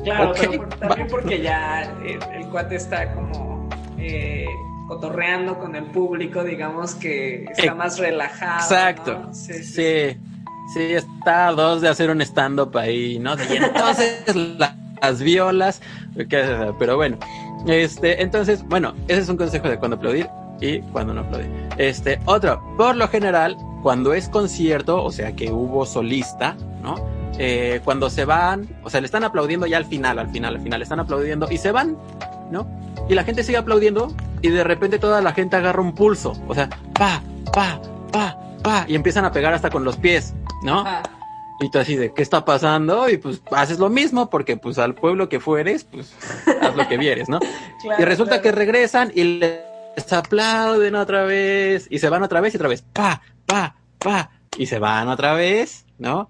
claro, pero también porque ya el cuate está como eh, cotorreando con el público, digamos que está más relajado. Exacto. Sí, sí, está a dos de hacer un stand-up ahí, ¿no? Y entonces las violas, pero bueno, este, entonces, bueno, ese es un consejo de cuando aplaudir y cuando no aplaudir. Este, otro, por lo general, cuando es concierto, o sea que hubo solista, ¿no? Eh, cuando se van, o sea, le están aplaudiendo ya al final, al final, al final, le están aplaudiendo y se van, ¿no? Y la gente sigue aplaudiendo y de repente toda la gente agarra un pulso, o sea, pa, pa, pa, pa, y empiezan a pegar hasta con los pies, ¿no? Y tú así de, ¿qué está pasando? Y pues haces lo mismo porque pues al pueblo que fueres, pues haz lo que vieres, ¿no? y resulta que regresan y les aplauden otra vez y se van otra vez y otra vez, pa, pa, pa, y se van otra vez, ¿no?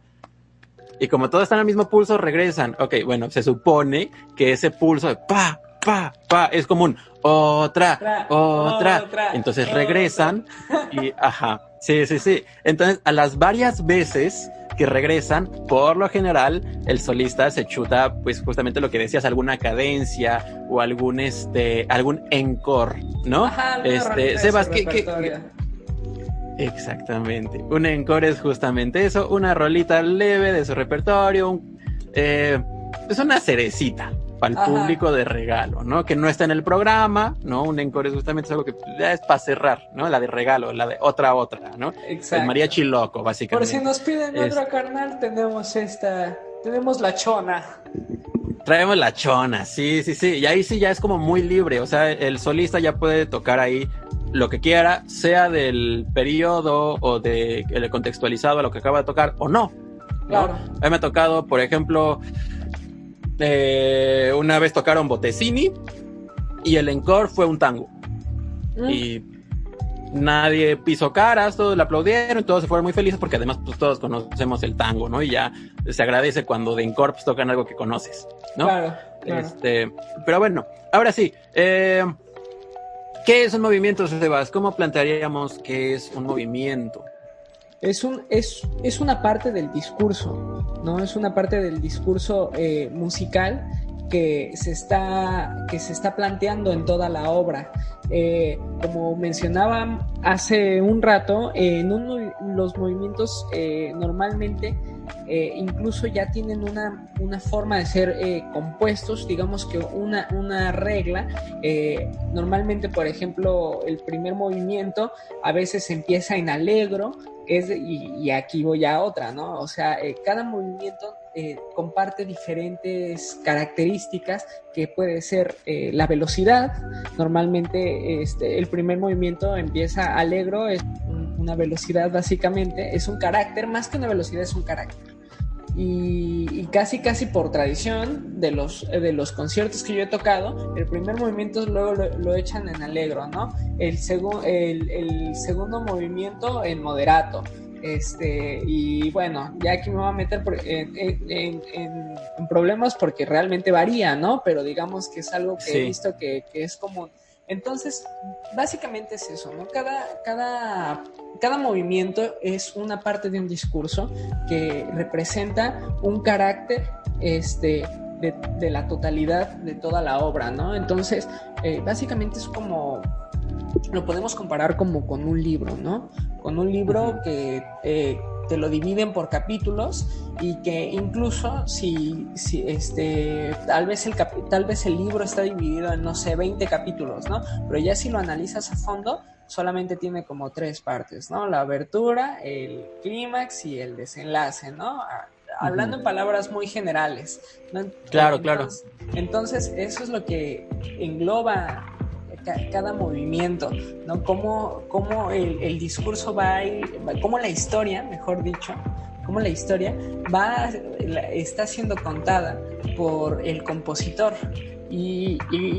Y como todos están al mismo pulso, regresan. Ok, bueno, se supone que ese pulso de pa, pa, pa, es común. Otra, otra, Entonces regresan y, ajá, sí, sí, sí. Entonces, a las varias veces que regresan, por lo general, el solista se chuta, pues justamente lo que decías, alguna cadencia o algún este, algún encore, ¿no? Ajá, este, Sebas, ¿qué, qué, Exactamente. Un encore es justamente eso, una rolita leve de su repertorio, eh, es una cerecita para el público de regalo, ¿no? Que no está en el programa, ¿no? Un encore es justamente algo que ya es para cerrar, ¿no? La de regalo, la de otra otra, ¿no? Exacto. El mariachi loco, básicamente. Por si nos piden otra carnal, tenemos esta, tenemos la chona. Traemos la chona, sí, sí, sí. Y ahí sí ya es como muy libre. O sea, el solista ya puede tocar ahí lo que quiera, sea del periodo o de el contextualizado a lo que acaba de tocar o no. Claro. A mí me ha tocado, por ejemplo, eh, una vez tocaron Botecini y el encore fue un tango. Mm. Y nadie pisó caras, todos le aplaudieron, todos se fueron muy felices porque además pues, todos conocemos el tango, ¿no? Y ya se agradece cuando de encore pues, tocan algo que conoces, ¿no? Claro, Este, pero bueno, ahora sí, eh, ¿qué es un movimiento, Sebas? ¿Cómo plantearíamos que es un movimiento? Es, un, es, es una parte del discurso, ¿no? Es una parte del discurso eh, musical que se, está, que se está planteando en toda la obra. Eh, como mencionaba hace un rato, en los movimientos eh, normalmente incluso ya tienen una, una forma de ser compuestos, digamos que una, una regla. normalmente, por ejemplo, el primer movimiento a veces empieza en alegro, es, y, aquí voy a otra, ¿no? O sea, eh, cada movimiento eh, comparte diferentes características que puede ser eh, la velocidad. Normalmente este, el primer movimiento empieza alegro, es una velocidad básicamente, es un carácter, más que una velocidad es un carácter y, casi casi por tradición de los, de los conciertos que yo he tocado, el primer movimiento luego lo, echan en alegro, ¿no? El, el, el, segundo movimiento en moderato. Este, y bueno, ya aquí me voy a meter en, en, problemas porque realmente varía, ¿no? Pero digamos que es algo que he visto que, que es como entonces, básicamente es eso, ¿no? Cada, cada, cada movimiento es una parte de un discurso que representa un carácter este, de, la totalidad de toda la obra, ¿no? Entonces, eh, básicamente es como, lo podemos comparar como con un libro, ¿no? Con un libro que... Eh, te lo dividen por capítulos y que incluso si, si este, tal, vez el tal vez el libro está dividido en, no sé, 20 capítulos, ¿no? Pero ya si lo analizas a fondo, solamente tiene como tres partes, ¿no? La abertura, el clímax y el desenlace, ¿no? Hablando en palabras muy generales. ¿no? Claro, claro. Entonces, eso es lo que engloba cada movimiento, ¿no? Cómo, cómo el, discurso va a ir, cómo la historia, mejor dicho, cómo la historia va, está siendo contada por el compositor. Y,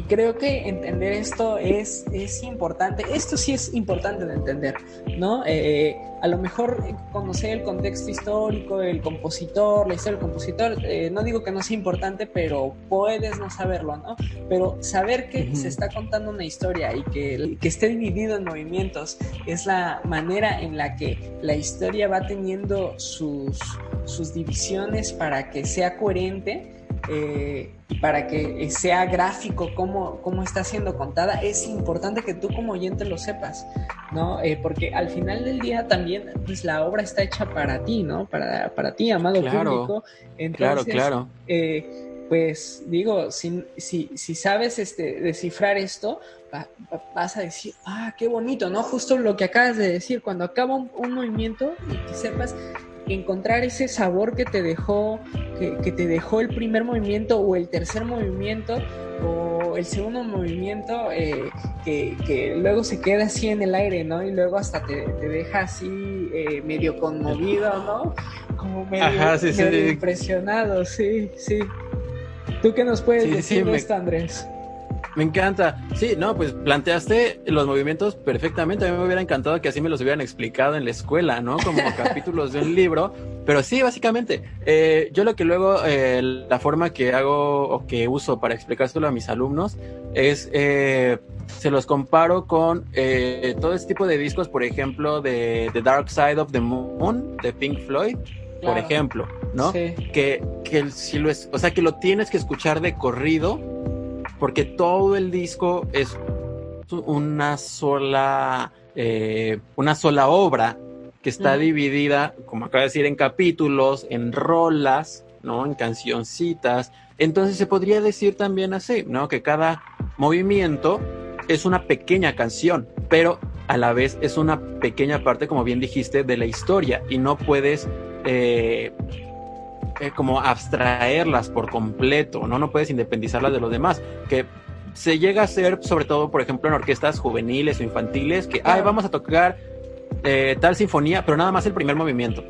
creo que entender esto es, es importante. Esto sí es importante de entender, ¿no? Eh, a lo mejor conocer el contexto histórico, el compositor, la historia del compositor, eh, no digo que no sea importante, pero puedes no saberlo, ¿no? Pero saber que se está contando una historia y que, que esté dividido en movimientos es la manera en la que la historia va teniendo sus, sus divisiones para que sea coherente eh, para que sea gráfico cómo, cómo, está siendo contada, es importante que tú como oyente lo sepas, ¿no? Eh, porque al final del día también, pues la obra está hecha para ti, ¿no? Para, para ti, amado público. claro, claro. Eh, pues digo, si, si, si, sabes este, descifrar esto, vas a decir, ah, qué bonito, ¿no? Justo lo que acabas de decir, cuando acaba un, un movimiento y que sepas encontrar ese sabor que te dejó, que, te dejó el primer movimiento o el tercer movimiento o el segundo movimiento eh, que, luego se queda así en el aire, ¿no? Y luego hasta te, deja así eh, medio conmovido, ¿no? Como medio, impresionado, sí, sí. ¿Tú qué nos puedes decir de esto, Andrés? Me encanta. Sí, no, pues planteaste los movimientos perfectamente. A mí me hubiera encantado que así me los hubieran explicado en la escuela, ¿no? Como capítulos de un libro. Pero sí, básicamente, eh, yo lo que luego, eh, la forma que hago o que uso para explicárselo a mis alumnos es, eh, se los comparo con todo este tipo de discos, por ejemplo, de The Dark Side of the Moon, de Pink Floyd por ejemplo, ¿no? Que, que si lo es, o sea, que lo tienes que escuchar de corrido, porque todo el disco es una sola, eh, una sola obra que está dividida, como acaba de decir, en capítulos, en rolas, ¿no? En cancioncitas. Entonces se podría decir también así, ¿no? Que cada movimiento es una pequeña canción, pero a la vez es una pequeña parte, como bien dijiste, de la historia y no puedes eh, eh, como abstraerlas por completo, ¿no? No puedes independizarlas de los demás, que se llega a hacer sobre todo, por ejemplo, en orquestas juveniles o infantiles, que, ay, vamos a tocar eh, tal sinfonía, pero nada más el primer movimiento.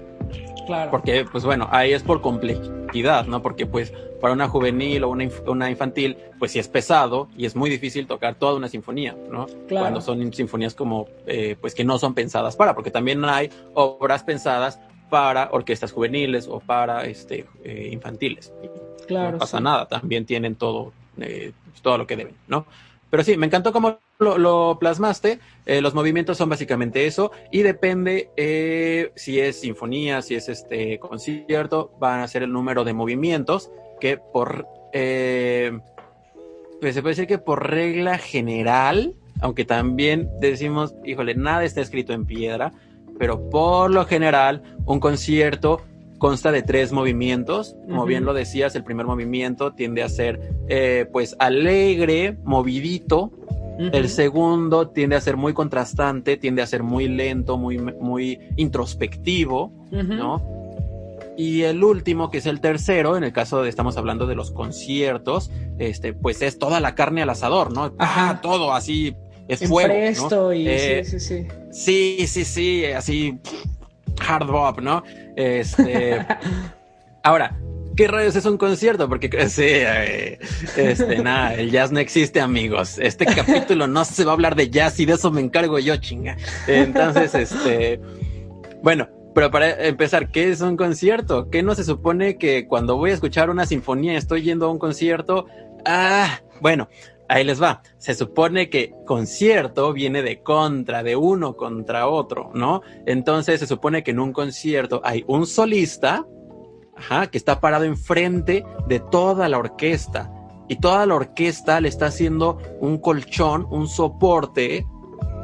Claro. Porque, pues bueno, ahí es por complejidad, ¿no? Porque, pues, para una juvenil o una, una infantil, pues sí es pesado y es muy difícil tocar toda una sinfonía, ¿no? Claro. Cuando son sinfonías como, eh, pues que no son pensadas para, porque también hay obras pensadas para orquestas juveniles o para este, eh, infantiles. Claro. No pasa nada, también tienen todo, eh, todo lo que deben, ¿no? Pero sí, me encantó cómo lo, lo plasmaste. Eh, los movimientos son básicamente eso y depende eh, si es sinfonía, si es este concierto, van a ser el número de movimientos que por, eh, pues se puede decir que por regla general, aunque también decimos, híjole, nada está escrito en piedra, pero por lo general un concierto consta de tres movimientos. Como bien lo decías, el primer movimiento tiende a ser eh, pues alegre, movidito. El segundo tiende a ser muy contrastante, tiende a ser muy lento, muy, muy introspectivo, ¿no? Y el último, que es el tercero, en el caso de estamos hablando de los conciertos, este, pues es toda la carne al asador, ¿no? Ajá. Todo así, es En fuego. presto ¿no? y Eh, sí, sí, sí. Sí, sí, sí, así hard bop, ¿no? Este, ahora, ¿qué rayos es un concierto? Porque sí, eh, este, nada, el jazz no existe, amigos. Este capítulo no se va a hablar de jazz y de eso me encargo yo, chinga. Entonces, este, bueno, pero para empezar, ¿qué es un concierto? ¿Qué no se supone que cuando voy a escuchar una sinfonía estoy yendo a un concierto? Ah, bueno, ahí les va. Se supone que concierto viene de contra, de uno contra otro, ¿no? Entonces se supone que en un concierto hay un solista, ajá, que está parado enfrente de toda la orquesta. Y toda la orquesta le está haciendo un colchón, un soporte,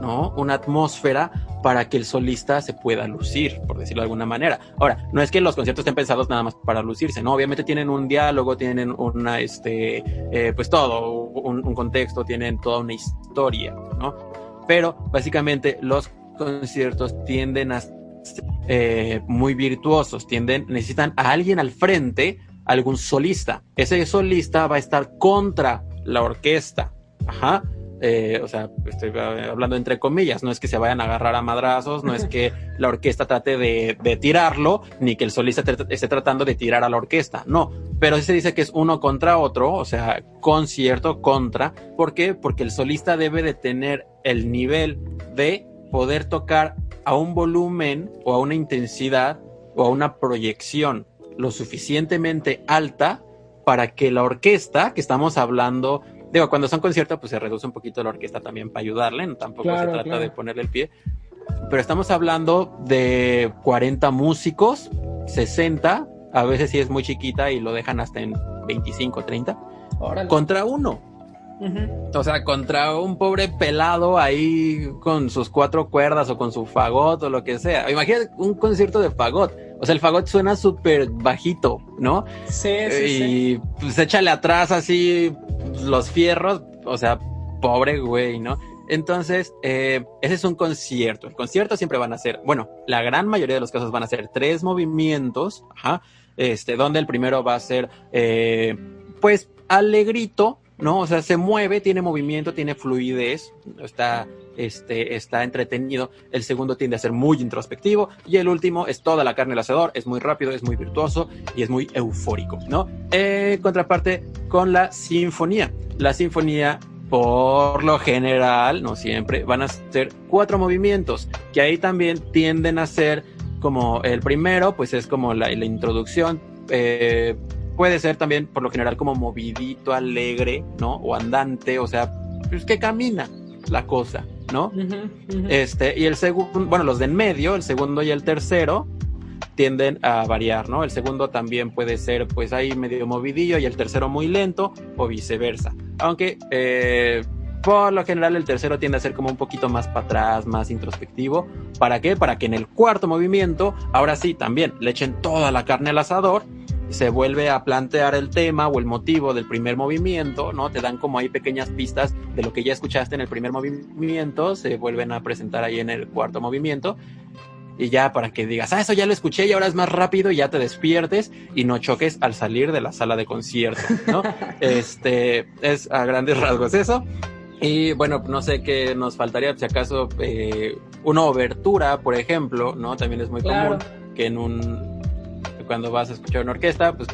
¿no? Una atmósfera para que el solista se pueda lucir, por decirlo de alguna manera. Ahora, no es que los conciertos estén pensados nada más para lucirse, ¿no? Obviamente tienen un diálogo, tienen una, este, eh, pues todo, un, contexto, tienen toda una historia, ¿no? Pero básicamente los conciertos tienden a ser eh, muy virtuosos, tienden, necesitan a alguien al frente, algún solista. Ese solista va a estar contra la orquesta. Ajá. Eh, o sea, estoy hablando entre comillas, no es que se vayan a agarrar a madrazos, no es que la orquesta trate de, de tirarlo, ni que el solista esté tratando de tirar a la orquesta, no, pero sí se dice que es uno contra otro, o sea, concierto contra, ¿por qué? Porque el solista debe de tener el nivel de poder tocar a un volumen o a una intensidad o a una proyección lo suficientemente alta para que la orquesta, que estamos hablando, digo, cuando son conciertos, pues se reduce un poquito la orquesta también para ayudarle, no tampoco Claro, se trata claro. de ponerle el pie, pero estamos hablando de 40 músicos, 60, a veces sí es muy chiquita y lo dejan hasta en 25, 30, Órale. contra uno. O sea, contra un pobre pelado ahí con sus cuatro cuerdas o con su fagot o lo que sea. Imagínate un concierto de fagot. O sea, el fagot suena súper bajito, ¿no? Sí, sí, sí. y pues échale atrás así los fierros. O sea, pobre güey, ¿no? Entonces, eh, ese es un concierto. El concierto siempre van a ser, bueno, la gran mayoría de los casos van a ser tres movimientos, ajá, este, donde el primero va a ser, eh, pues, alegrito, ¿no? O sea, se mueve, tiene movimiento, tiene fluidez, está, este, está entretenido. El segundo tiende a ser muy introspectivo y el último es toda la carne del asador, es muy rápido, es muy virtuoso y es muy eufórico, ¿no? Eh, contraparte con la sinfonía. La sinfonía, por lo general, no siempre, van a ser cuatro movimientos, que ahí también tienden a ser como el primero, pues es como la, la introducción, eh, puede ser también por lo general como movidito, alegre, ¿no? O andante, o sea, pues que camina la cosa, ¿no? Este, y el segundo, bueno, los de en medio, el segundo y el tercero, tienden a variar, ¿no? El segundo también puede ser pues ahí medio movidillo y el tercero muy lento o viceversa. Aunque eh, por lo general el tercero tiende a ser como un poquito más para atrás, más introspectivo. ¿Para qué? Para que en el cuarto movimiento, ahora sí, también le echen toda la carne al asador se vuelve a plantear el tema o el motivo del primer movimiento, ¿no? Te dan como ahí pequeñas pistas de lo que ya escuchaste en el primer movimiento, se vuelven a presentar ahí en el cuarto movimiento. Y ya para que digas, ah, eso ya lo escuché y ahora es más rápido y ya te despiertes y no choques al salir de la sala de concierto, ¿no? este, es a grandes rasgos eso. Y bueno, no sé qué nos faltaría, si acaso eh, una obertura, por ejemplo, ¿no? También es muy común que en un cuando vas a escuchar una orquesta, pues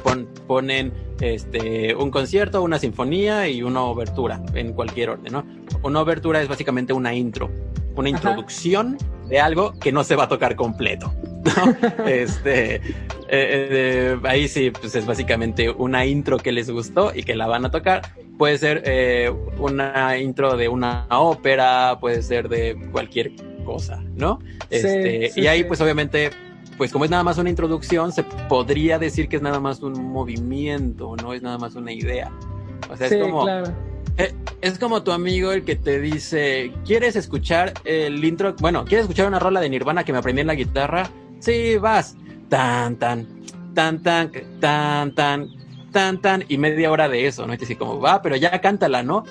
ponen este, un concierto, una sinfonía y una obertura en cualquier orden, ¿no? Una obertura es básicamente una intro, una introducción de algo que no se va a tocar completo. ¿no? este, eh, eh, ahí sí, pues es básicamente una intro que les gustó y que la van a tocar. Puede ser eh, una intro de una ópera, puede ser de cualquier cosa, ¿no? Este, y ahí, pues obviamente pues como es nada más una introducción, se podría decir que es nada más un movimiento, no es nada más una idea. O sea, es como... Eh, es como tu amigo el que te dice, ¿quieres escuchar el intro? Bueno, ¿quieres escuchar una rola de Nirvana que me aprendí en la guitarra? Sí, vas. Tan, tan, tan, tan, tan, tan, tan, tan, y media hora de eso, ¿no? Y te dice como, va, pero ya cántala, ¿no?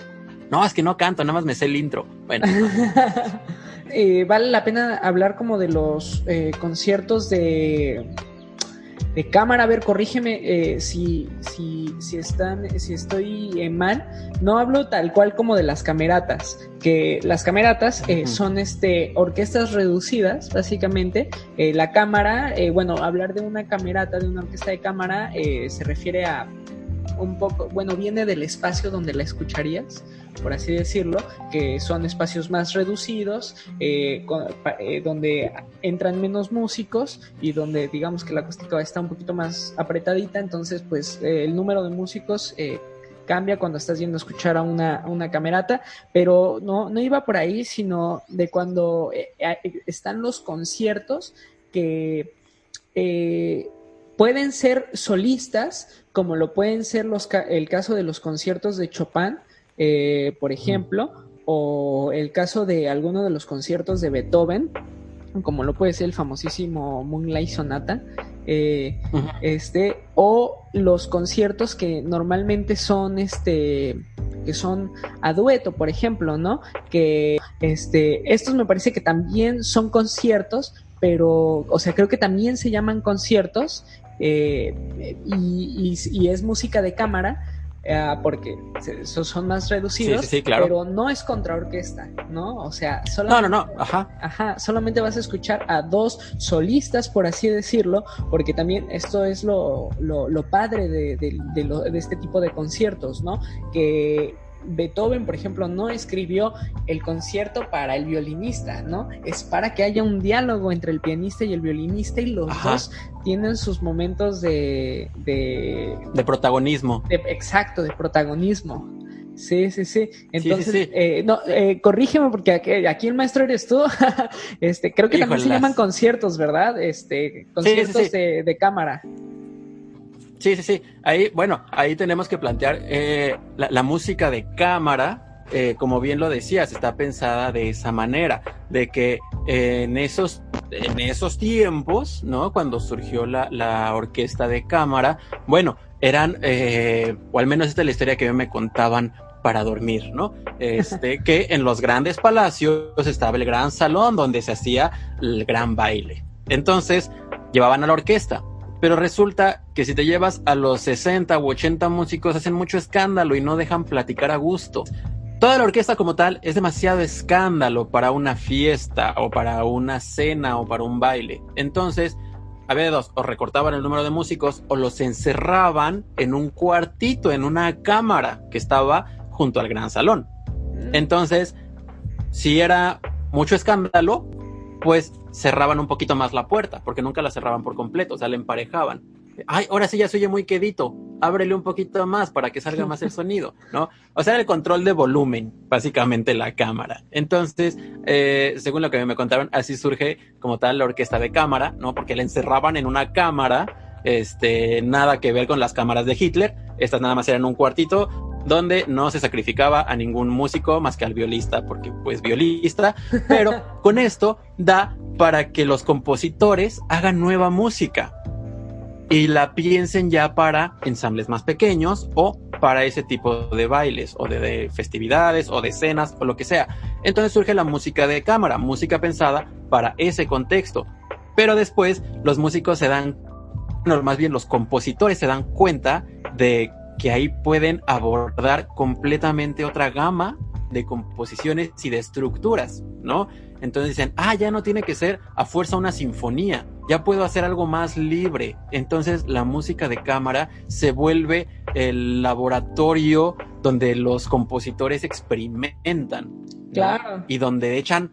No, es que no canto, nada más me sé el intro. Bueno. Eh, vale la pena hablar como de los eh, conciertos de, de cámara. A ver, corrígeme eh, si, si, si, están, si estoy mal. No hablo tal cual como de las cameratas, que las cameratas son este, orquestas reducidas, básicamente. la cámara, bueno, hablar de una camerata, de una orquesta de cámara, se refiere a un poco, bueno, viene del espacio donde la escucharías, por así decirlo, que son espacios más reducidos, eh, eh, donde entran menos músicos y donde digamos que la acústica está un poquito más apretadita, entonces pues eh, el número de músicos cambia cuando estás yendo a escuchar a una, una camerata, pero no, no iba por ahí, sino de cuando están los conciertos que pueden ser solistas, como lo pueden ser los, el caso de los conciertos de Chopin, eh, por ejemplo, o el caso de alguno de los conciertos de Beethoven, como lo puede ser el famosísimo Moonlight Sonata, eh, este, o los conciertos que normalmente son este que son a dueto, por ejemplo, ¿no? Que este, estos me parece que también son conciertos, pero, o sea, creo que también se llaman conciertos eh, y, es música de cámara. Eh, porque son más reducidos, pero no es contra orquesta, ¿no? O sea, solamente, no, no, no, ajá. Ajá, solamente vas a escuchar a dos solistas, por así decirlo, porque también esto es lo, lo, padre de, de, de este tipo de conciertos, ¿no? Que Beethoven, por ejemplo, no escribió el concierto para el violinista, ¿no? Es para que haya un diálogo entre el pianista y el violinista y los dos tienen sus momentos de... De, protagonismo. exacto, de protagonismo. Sí, sí, sí. Entonces, Eh, no, eh, corrígeme porque aquí, el maestro eres tú. este, creo que también se llaman conciertos, ¿verdad? Este, conciertos de, de cámara. Sí, sí, sí. Ahí, bueno, ahí tenemos que plantear eh, la, música de cámara, eh, como bien lo decías, está pensada de esa manera, de que en esos en esos tiempos, ¿no? Cuando surgió la, la orquesta de cámara, bueno, eran, eh, o al menos esta es la historia que me contaban para dormir, ¿no? Este, que en los grandes palacios estaba el gran salón donde se hacía el gran baile. Entonces, llevaban a la orquesta pero resulta que si te llevas a los 60 u 80 músicos hacen mucho escándalo y no dejan platicar a gusto. Toda la orquesta como tal es demasiado escándalo para una fiesta o para una cena o para un baile. Entonces, había dos, o recortaban el número de músicos o los encerraban en un cuartito, en una cámara que estaba junto al gran salón. Mm. Entonces, si era mucho escándalo, pues cerraban un poquito más la puerta, porque nunca la cerraban por completo, o sea, la emparejaban. ay, ahora sí ya se oye muy quedito, ábrele un poquito más para que salga más el sonido, ¿no? O sea, el control de volumen, básicamente la cámara. Entonces, eh, según lo que me contaron, así surge como tal la orquesta de cámara, ¿no? Porque la encerraban en una cámara, este, nada que ver con las cámaras de Hitler, estas nada más eran un cuartito donde no se sacrificaba a ningún músico más que al violista, porque pues violista, pero con esto da para que los compositores hagan nueva música y la piensen ya para ensambles más pequeños o para ese tipo de bailes o de, festividades o de escenas o lo que sea. Entonces surge la música de cámara, música pensada para ese contexto. Pero después los músicos se dan, no, más bien los compositores se dan cuenta de que ahí pueden abordar completamente otra gama de composiciones y de estructuras, ¿no? Entonces dicen, ah, ya no tiene que ser a fuerza una sinfonía, ya puedo hacer algo más libre. Entonces la música de cámara se vuelve el laboratorio donde los compositores experimentan. Claro. Y donde echan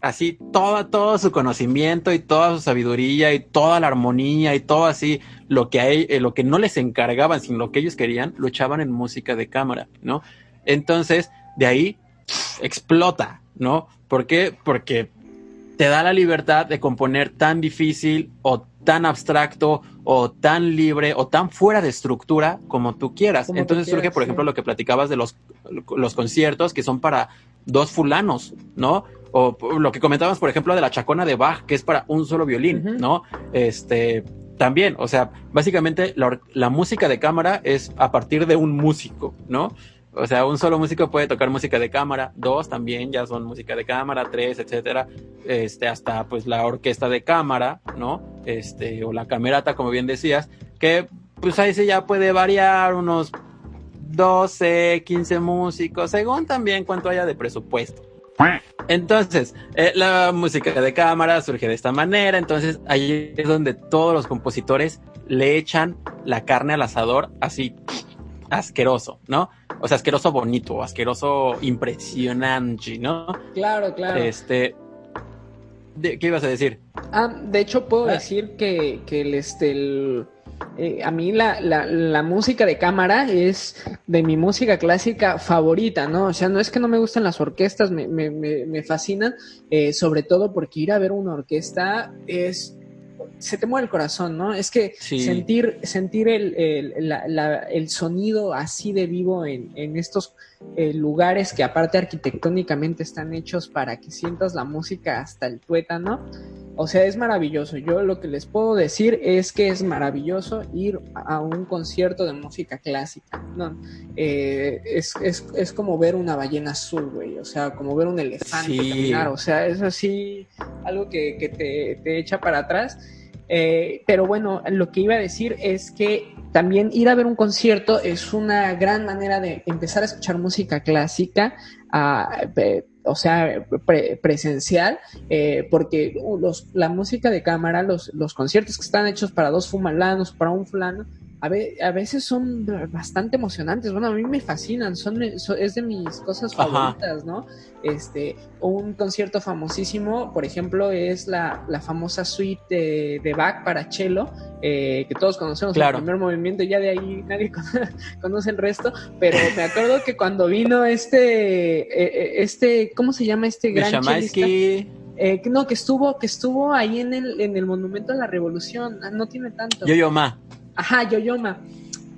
así todo, todo su conocimiento y toda su sabiduría y toda la armonía y todo así lo que hay, eh, lo que no les encargaban, sino lo que ellos querían, lo echaban en música de cámara, ¿no? Entonces, de ahí explota, ¿no? ¿Por qué? Porque te da la libertad de componer tan difícil o tan abstracto o tan libre o tan fuera de estructura como tú quieras. Entonces surge, por ejemplo, lo que platicabas de los, los conciertos que son para dos fulanos, ¿no? O lo que comentabas, por ejemplo, de la chacona de Bach, que es para un solo violín, ¿no? Este, también, o sea, básicamente la, la, música de cámara es a partir de un músico, ¿no? O sea, un solo músico puede tocar música de cámara, dos también ya son música de cámara, tres, etcétera, este, hasta pues la orquesta de cámara, ¿no? Este, o la camerata, como bien decías, que pues ahí sí ya puede variar unos 12, 15 músicos, según también cuánto haya de presupuesto. Entonces, eh, la música de cámara surge de esta manera, entonces ahí es donde todos los compositores le echan la carne al asador así asqueroso, ¿no? O sea, asqueroso bonito, asqueroso impresionante, ¿no? Claro, claro. Este, ¿qué ibas a decir? Ah, de hecho puedo ah. decir que, que el, este, el, eh, a mí la, la, la, música de cámara es de mi música clásica favorita, ¿no? O sea, no es que no me gusten las orquestas, me, me, me, me fascinan, eh, sobre todo porque ir a ver una orquesta es se te mueve el corazón, ¿no? Es que sentir, sentir el, el, el, sonido así de vivo en, en estos eh, lugares que aparte arquitectónicamente están hechos para que sientas la música hasta el tuétano, o sea, es maravilloso. Yo lo que les puedo decir es que es maravilloso ir a un concierto de música clásica, ¿no? Eh, es, es, es, como ver una ballena azul, güey, o sea, como ver un elefante caminar, o sea, es así algo que, que te, te echa para atrás eh, pero bueno, lo que iba a decir es que también ir a ver un concierto es una gran manera de empezar a escuchar música clásica, o sea, presencial, eh, porque los, la música de cámara, los, los conciertos que están hechos para dos fumalanos, para un fulano, a, veces son bastante emocionantes. Bueno, a mí me fascinan, son, es de mis cosas favoritas, ¿no? Este, un concierto famosísimo, por ejemplo, es la, la famosa suite de, de, Bach para cello, eh, que todos conocemos el primer movimiento, ya de ahí nadie conoce el resto, pero me acuerdo que cuando vino este, eh, eh, este, ¿cómo se llama este gran? Eh, no, que estuvo, que estuvo ahí en el, en el Monumento a la Revolución, ah, no tiene tanto. Yo, yo, ma. Ajá, Yoyoma.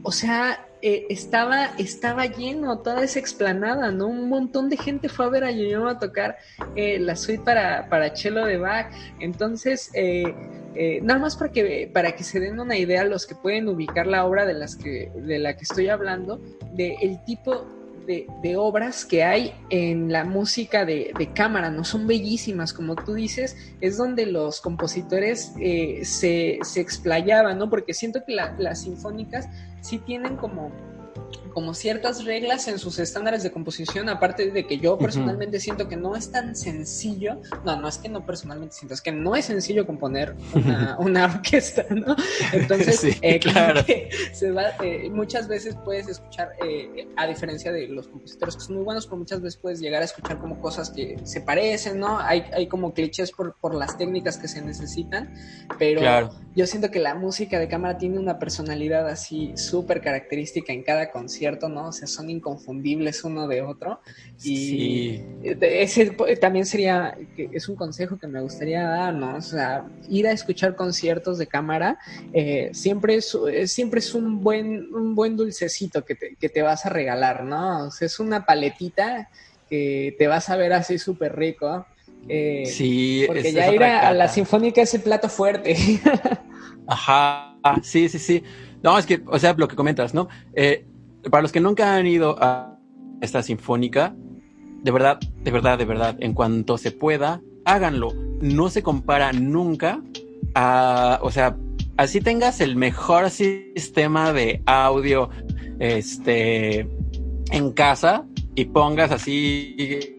O sea, eh, estaba, estaba lleno toda esa explanada, ¿no? Un montón de gente fue a ver a Yoyoma tocar eh, la suite para, para Chelo de Bach. Entonces, eh, nada más para que, para que se den una idea los que pueden ubicar la obra de, las que, de la que estoy hablando, de el tipo de, obras que hay en la música de, cámara, ¿no? Son bellísimas, como tú dices, es donde los compositores eh, se, se, explayaban, ¿no? Porque siento que las sinfónicas sí tienen como como ciertas reglas en sus estándares de composición, aparte de que yo personalmente siento que no es tan sencillo, no, no es que no personalmente siento, es que no es sencillo componer una, una orquesta, ¿no? Entonces, eh, claro. se va, eh, muchas veces puedes escuchar, eh, a diferencia de los compositores que son muy buenos, pero muchas veces puedes llegar a escuchar como cosas que se parecen, ¿no? Hay, hay como clichés por, por las técnicas que se necesitan, pero yo siento que la música de cámara tiene una personalidad así súper característica en cada concierto, ¿no? O sea, son inconfundibles uno de otro. Y ese también sería, es un consejo que me gustaría dar, ¿no? O sea, ir a escuchar conciertos de cámara eh, siempre, es, siempre es un buen, un buen dulcecito que te, que te vas a regalar, ¿no? O sea, es una paletita que te vas a ver así súper rico. Eh, sí, porque ya ir a, la sinfónica es el plato fuerte. Ajá, sí, sí, sí. No, es que, o sea, lo que comentas, ¿no? Eh, para los que nunca han ido a esta sinfónica, de verdad, de verdad, de verdad, en cuanto se pueda, háganlo. No se compara nunca a, o sea, así tengas el mejor sistema de audio, este, en casa y pongas así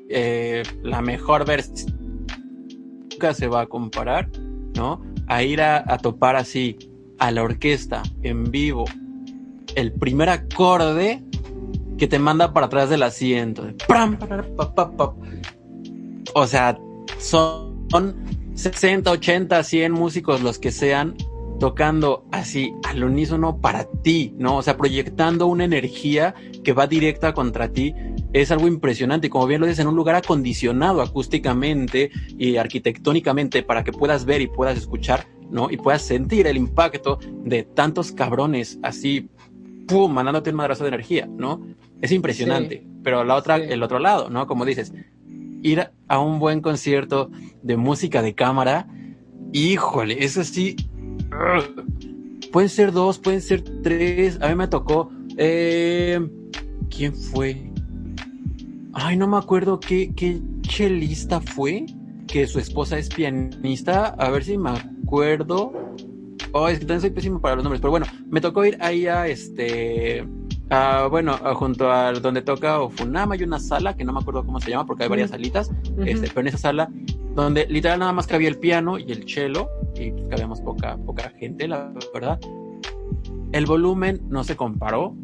eh, la mejor versión nunca se va a comparar, ¿no? A ir a, topar así a la orquesta en vivo el primer acorde que te manda para atrás del asiento. O sea, son 60, 80, 100 músicos los que sean tocando así al unísono para ti, ¿no? O sea, proyectando una energía que va directa contra ti es algo impresionante. Como bien lo dices, en un lugar acondicionado acústicamente y arquitectónicamente para que puedas ver y puedas escuchar, ¿no? Y puedas sentir el impacto de tantos cabrones así, pum, mandándote un madrazo de energía, ¿no? Es impresionante. Pero la otra, el otro lado, ¿no? Como dices, ir a un buen concierto de música de cámara, híjole, eso sí. pueden ser dos, pueden ser tres. A mí me tocó. Eh, ¿Quién fue? Ay, no me acuerdo qué, qué chelista fue, que su esposa es pianista. A ver si me acuerdo. Oh, es que también soy pésimo para los nombres, pero bueno, me tocó ir ahí a este. bueno, junto a donde toca Ofunama hay una sala que no me acuerdo cómo se llama porque hay varias salitas, este, pero en esa sala donde literal nada más cabía el piano y el cello y cabíamos poca, poca gente, la verdad. El volumen no se comparó,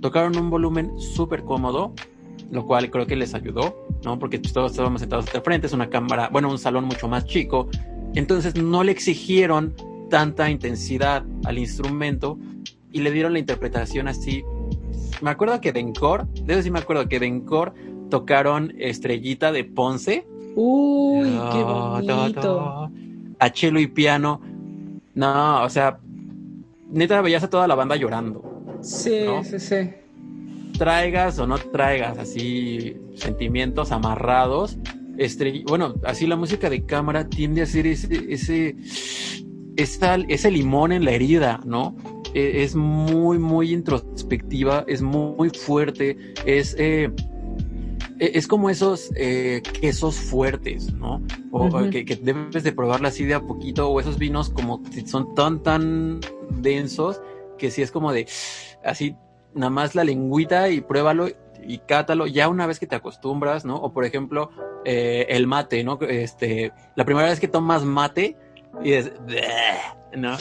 tocaron un volumen súper cómodo, lo cual creo que les ayudó, ¿no? Porque todos estábamos sentados de frente, es una cámara, bueno, un salón mucho más chico, entonces no le exigieron tanta intensidad al instrumento y le dieron la interpretación así. Me acuerdo que de Encore, de eso sí me acuerdo que de Encore tocaron Estrellita de Ponce. Uy, qué bonito. A cello y piano. No, o sea, neta veías a toda la banda llorando. Sí, sí, sí traigas o no traigas así sentimientos amarrados, bueno, así la música de cámara tiende a ser ese, ese, ese limón en la herida, ¿no? E, es muy, muy introspectiva, es muy, fuerte, es, eh, e, es como esos eh, quesos fuertes, ¿no? O, que, que, debes de probarla así de a poquito, o esos vinos como son tan, tan densos que si es como de así nada más la lengüita y pruébalo y cátalo ya una vez que te acostumbras, ¿no? O por ejemplo, eh, el mate, ¿no? Este, la primera vez que tomas mate y es, ¿no?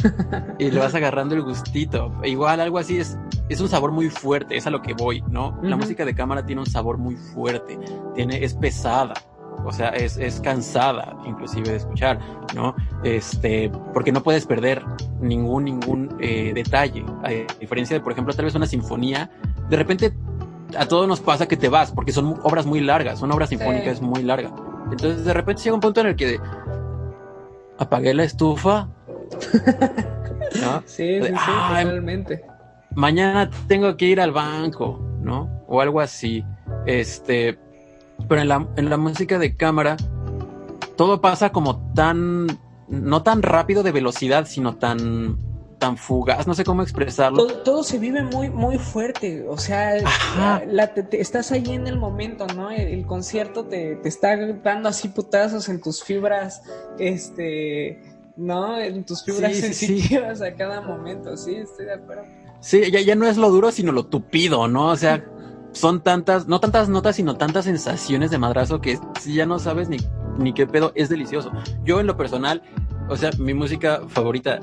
y le vas agarrando el gustito. Igual algo así es, es un sabor muy fuerte, es a lo que voy, ¿no? La música de cámara tiene un sabor muy fuerte, tiene, es pesada, o sea, es, es cansada inclusive de escuchar, ¿no? Este, porque no puedes perder ningún, ningún eh, detalle. A diferencia de, por ejemplo, tal vez una sinfonía, de repente a todos nos pasa que te vas, porque son obras muy largas, una obra sinfónica es muy larga. Entonces de repente llega un punto en el que apagué la estufa. ¿no? Sí, sí, sí, totalmente. Mañana tengo que ir al banco, ¿no? O algo así. Este, pero en la, en la música de cámara todo pasa como tan, no tan rápido de velocidad, sino tan, tan fugaz, no sé cómo expresarlo. Todo, se vive muy, muy fuerte, o sea, estás ahí en el momento, ¿no? El, concierto te, te, está dando así putazos en tus fibras, este, ¿no? En tus fibras sensitivas a cada momento, sí, estoy de acuerdo. Sí, ya, ya no es lo duro, sino lo tupido, ¿no? O sea, son tantas, no tantas notas, sino tantas sensaciones de madrazo que si ya no sabes ni, ni qué pedo, es delicioso. Yo en lo personal, o sea, mi música favorita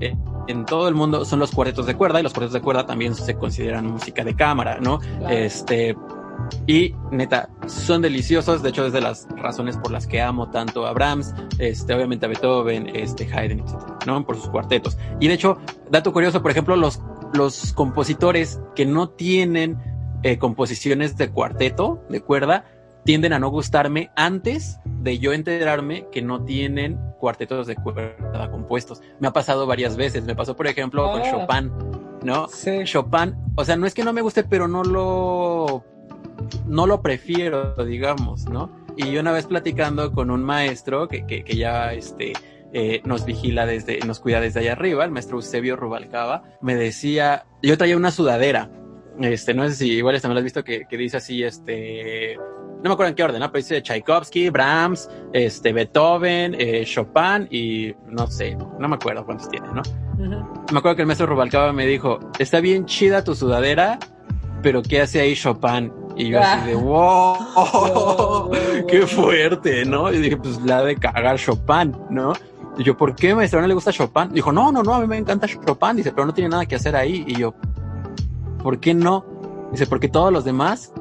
eh, en todo el mundo son los cuartetos de cuerda y los cuartetos de cuerda también se consideran música de cámara, ¿no? Este, Y neta, son deliciosos. De hecho, es de las razones por las que amo tanto a Brahms, este, obviamente a Beethoven, este, Haydn, etc. ¿no? Por sus cuartetos. Y de hecho, dato curioso, por ejemplo, los, los compositores que no tienen eh, composiciones de cuarteto, de cuerda, tienden a no gustarme antes de yo enterarme que no tienen cuartetos de cuerda compuestos. Me ha pasado varias veces. Me pasó, por ejemplo, con Ah. Chopin, ¿no? Sí. Chopin, o sea, no es que no me guste, pero no lo, no lo prefiero, digamos, ¿no? Y yo una vez platicando con un maestro que, que, que ya, este, eh, nos vigila desde, nos cuida desde allá arriba, el maestro Eusebio Rubalcaba, me decía, yo traía una sudadera, este, no sé si igual también lo has visto que, que dice así, este, no me acuerdo en qué orden, ¿no? Pero dice Tchaikovsky, Brahms, este, Beethoven, eh, Chopin y no sé, no me acuerdo cuántos tiene, ¿no? Me acuerdo que el maestro Rubalcaba me dijo, está bien chida tu sudadera, pero ¿qué hace ahí Chopin? Y yo así de, wow, Wow. qué fuerte, ¿no? Y dije, pues la de cagar Chopin, ¿no? Y yo, ¿por qué maestro no le gusta Chopin? Dijo, no, no, no, a mí me encanta Chopin. Dice, pero no tiene nada que hacer ahí. Y yo, ¿por qué no? Dice, porque todos los demás,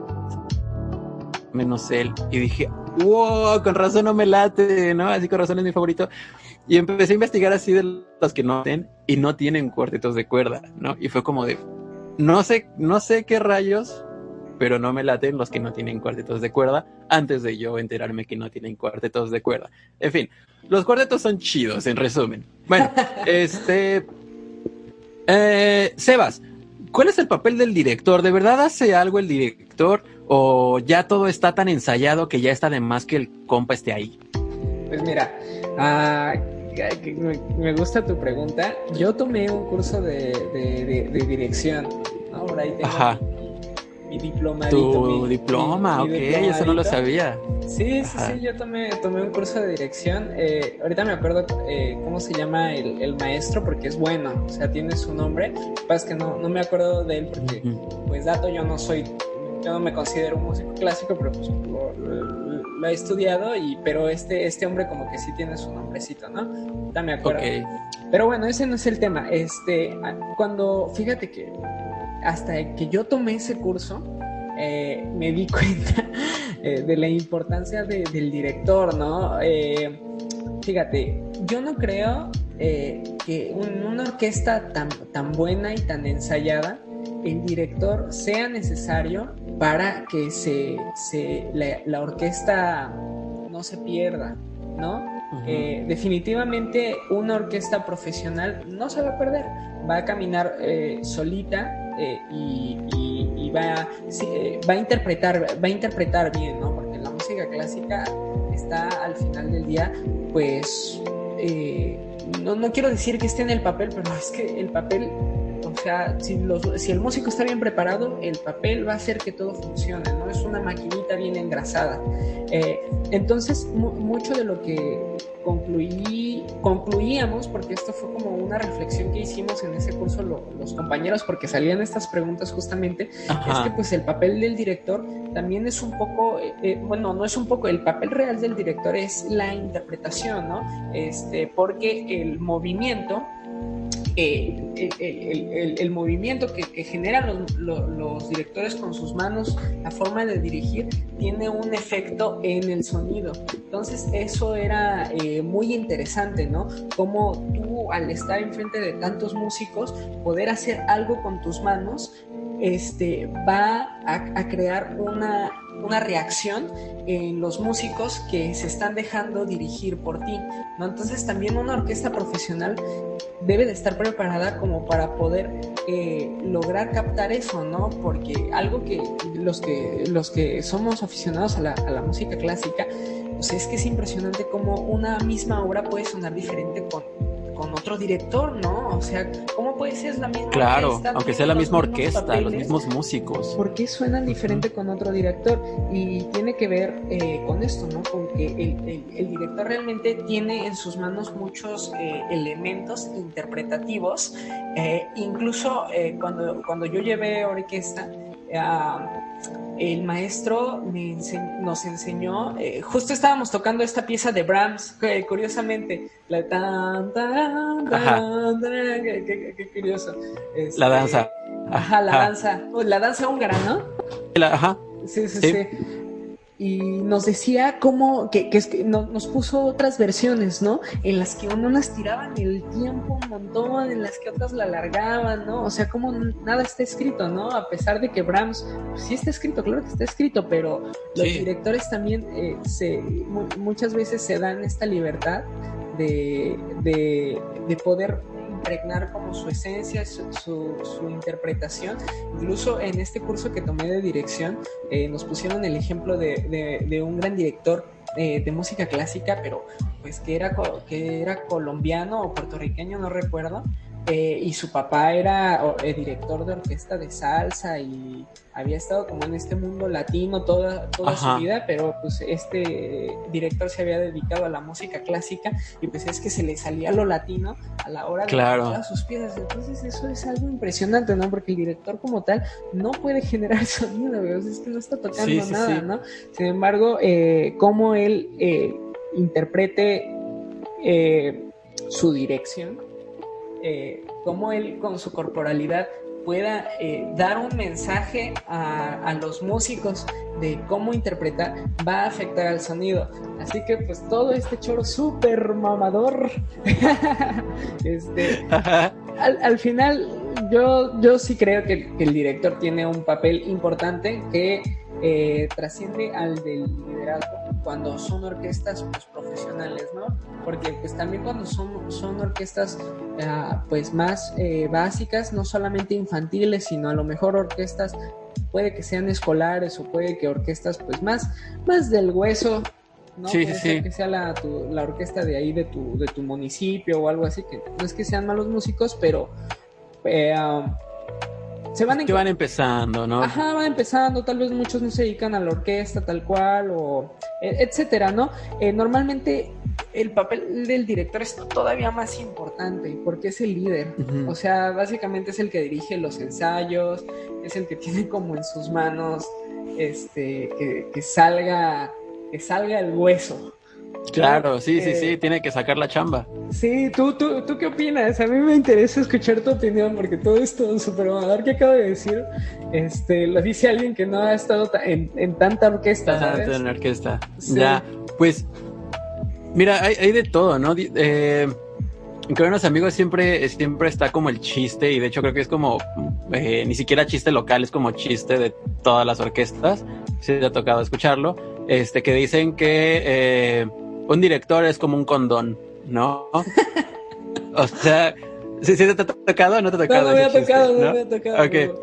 menos él. Y dije, wow, con razón no me late, ¿no? Así con razón es mi favorito. Y empecé a investigar así de los que no tienen y no tienen cuartetos de cuerda, ¿no? Y fue como de, no sé, no sé qué rayos, pero no me laten los que no tienen cuartetos de cuerda antes de yo enterarme que no tienen cuartetos de cuerda. En fin, los cuartetos son chidos, en resumen. Bueno, este... Eh, Sebas, ¿cuál es el papel del director? ¿De verdad hace algo el director o ya todo está tan ensayado que ya está de más que el compa esté ahí? Pues mira, que me, gusta tu pregunta. Yo tomé un curso de, de- de- de dirección. Por ahí tengo Ajá, mi diploma. tu diploma, ok, eso no lo sabía. Sí, sí, Ajá. sí, yo tomé, tomé un curso de dirección. Eh, ahorita me acuerdo eh, cómo se llama el, el maestro porque es bueno, o sea, tiene su nombre. Pasa es que no, no me acuerdo de él porque, pues, dato, yo no soy, yo no me considero un músico clásico, pero pues lo, he estudiado, y, pero este, este hombre como que sí tiene su nombrecito, ¿no? Ahorita me acuerdo. Ok, Pero bueno, ese no es el tema. Este, cuando, fíjate que hasta que yo tomé ese curso, eh, me di cuenta eh, de la importancia de- del director, ¿no? Eh, fíjate, yo no creo que un- una orquesta tan, tan buena y tan ensayada, el director sea necesario para que se, se- la, la orquesta no se pierda, ¿no? Eh, definitivamente una orquesta profesional no se va a perder, va a caminar eh, solita eh, y, va, eh, va a interpretar, va interpretar bien, ¿no? Porque la música clásica está al final del día, pues, eh, no, no quiero decir que esté en el papel, pero es que el papel, o sea, si, los- si el músico está bien preparado, el papel va a hacer que todo funcione, ¿no? Es una maquinita bien engrasada. Entonces, mu- mucho de lo que concluí, concluíamos, porque esto fue como una reflexión que hicimos en ese curso lo- los compañeros, porque salían estas preguntas justamente, es que pues el papel del director también es un poco, eh, eh, bueno, no es un poco, el papel real del director es la interpretación, ¿no? Este, porque el movimiento, eh, el, movimiento que, generan los, lo- los directores con sus manos, la forma de dirigir, tiene un efecto en el sonido. Entonces eso era eh, muy interesante, ¿no? Cómo tú al estar enfrente de tantos músicos, poder hacer algo con tus manos, este, va a, crear una, una reacción en los músicos que se están dejando dirigir por ti, ¿no? Entonces también una orquesta profesional debe de estar preparada como para poder eh, lograr captar eso, ¿no? Porque algo que los que los que somos aficionados a la, a la música clásica, pues es que es impresionante cómo una misma obra puede sonar diferente con, con otro director, ¿no? O sea, ¿cómo puede ser la misma Claro, orquesta, aunque sea la misma orquesta, los mismos músicos. ¿Por qué suenan diferente con otro director? Y tiene que ver eh, con esto, ¿no? Con que el, el- el director realmente tiene en sus manos muchos eh, elementos interpretativos. Eh, incluso cuando, cuando yo llevé orquesta, ah, el maestro me nos enseñó, eh, justo estábamos tocando esta pieza de Brahms, curiosamente, la tan, tan, tan, Ajá. tan, qué, qué- qué curioso. Este, La danza. Ajá, la Ajá. danza. Oh, la danza húngara, ¿no? La- ajá. sí, sí. sí y nos decía cómo, que, que, nos puso otras versiones, ¿no? En las que unas tiraban el tiempo un montón, en las que otras la alargaban, ¿no? O sea, como nada está escrito, ¿no? A pesar de que Brahms, pues, sí está escrito, claro que está escrito, pero los directores también eh, se, muchas veces se dan esta libertad de, de, de poder impregnar como su esencia, su, interpretación. Incluso en este curso que tomé de dirección eh, nos pusieron el ejemplo de, de, un gran director eh, de música clásica, pero pues que era, que era colombiano o puertorriqueño, no recuerdo, eh, y su papá era eh, director de orquesta de salsa y había estado como en este mundo latino toda, toda su vida, pero pues este director se había dedicado a la música clásica y pues es que se le salía lo latino a la hora de claro. sus piezas. Entonces eso es algo impresionante, ¿no? Porque el director como tal no puede generar sonido, es que no está tocando nada, ¿no? Sin embargo, eh, cómo él eh, interprete su dirección eh, cómo él con su corporalidad pueda eh, dar un mensaje a, los músicos de cómo interpretar va a afectar al sonido. Así que pues todo este choro súper mamador, este, al, final yo, yo sí creo que, el director tiene un papel importante que eh, trasciende al del liderazgo cuando son orquestas pues, profesionales, ¿no? Porque pues también cuando son, son orquestas ah, pues más eh, básicas, no solamente infantiles, sino a lo mejor orquestas puede que sean escolares o puede que orquestas pues más, más del hueso, ¿no? Sí, sí. que sea la, la, orquesta de ahí de tu, de tu municipio o algo así, que no es que sean malos músicos, pero eh, ah, se van, que van empezando, ¿no? Ajá, van empezando, tal vez muchos no se dedican a la orquesta tal cual, o e, etcétera, ¿no? Eh, normalmente el papel del director es todavía más importante porque es el líder. O sea, básicamente es el que dirige los ensayos, es el que tiene como en sus manos este que, que salga que salga el hueso. Claro, sí, sí, sí, eh, tiene que sacar la chamba. Sí, ¿tú, tú, ¿tú qué opinas? A mí me interesa escuchar tu opinión porque todo esto súper mamador que acabo de decir, este, lo dice alguien que no ha estado en, tanta orquesta. ¿sabes? en orquesta. Ya, pues, mira, hay, de todo, ¿no? Eh, con unos amigos siempre, siempre está como el chiste y de hecho creo que es como, eh, ni siquiera chiste local, es como chiste de todas las orquestas, si te ha tocado escucharlo, este, que dicen que... Eh, un director es como un condón, ¿no? o sea, ¿sí, te ha tocado o no te ha tocado? No, me ha tocado, no, me ha tocado. Ok.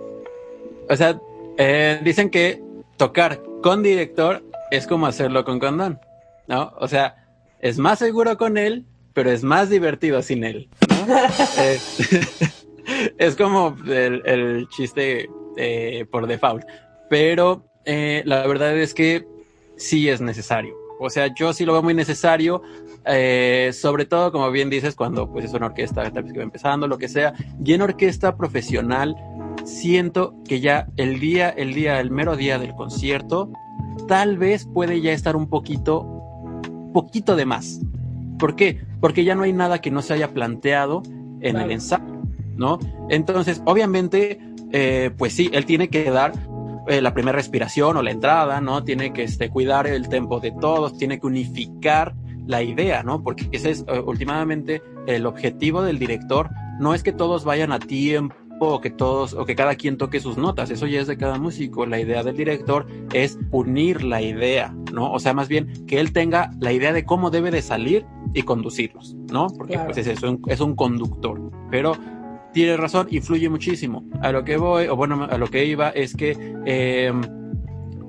O sea, eh, dicen que tocar con director es como hacerlo con condón, ¿no? O sea, es más seguro con él, pero es más divertido sin él, ¿no? es, como el, chiste eh, por default. Pero eh, la verdad es que sí es necesario. O sea, yo sí lo veo muy necesario, eh, sobre todo, como bien dices, cuando pues es una orquesta tal vez que va empezando, lo que sea. Y en orquesta profesional, siento que ya el día, el día, el mero día del concierto, tal vez puede ya estar un poquito, poquito de más. ¿Por qué? Porque ya no hay nada que no se haya planteado en el ensayo, ¿no? Entonces, obviamente, eh, pues sí, él tiene que dar eh, la primera respiración o la entrada, ¿no? Tiene que este, cuidar el tempo de todos, tiene que unificar la idea, ¿no? Porque ese es uh, últimamente el objetivo del director, no es que todos vayan a tiempo o que todos o que cada quien toque sus notas, eso ya es de cada músico. La idea del director es unir la idea, ¿no? O sea, más bien que él tenga la idea de cómo debe de salir y conducirlos, ¿no? Porque pues es eso, es un conductor. Pero tiene razón, influye muchísimo. A lo que voy, o bueno, a lo que iba, es que eh,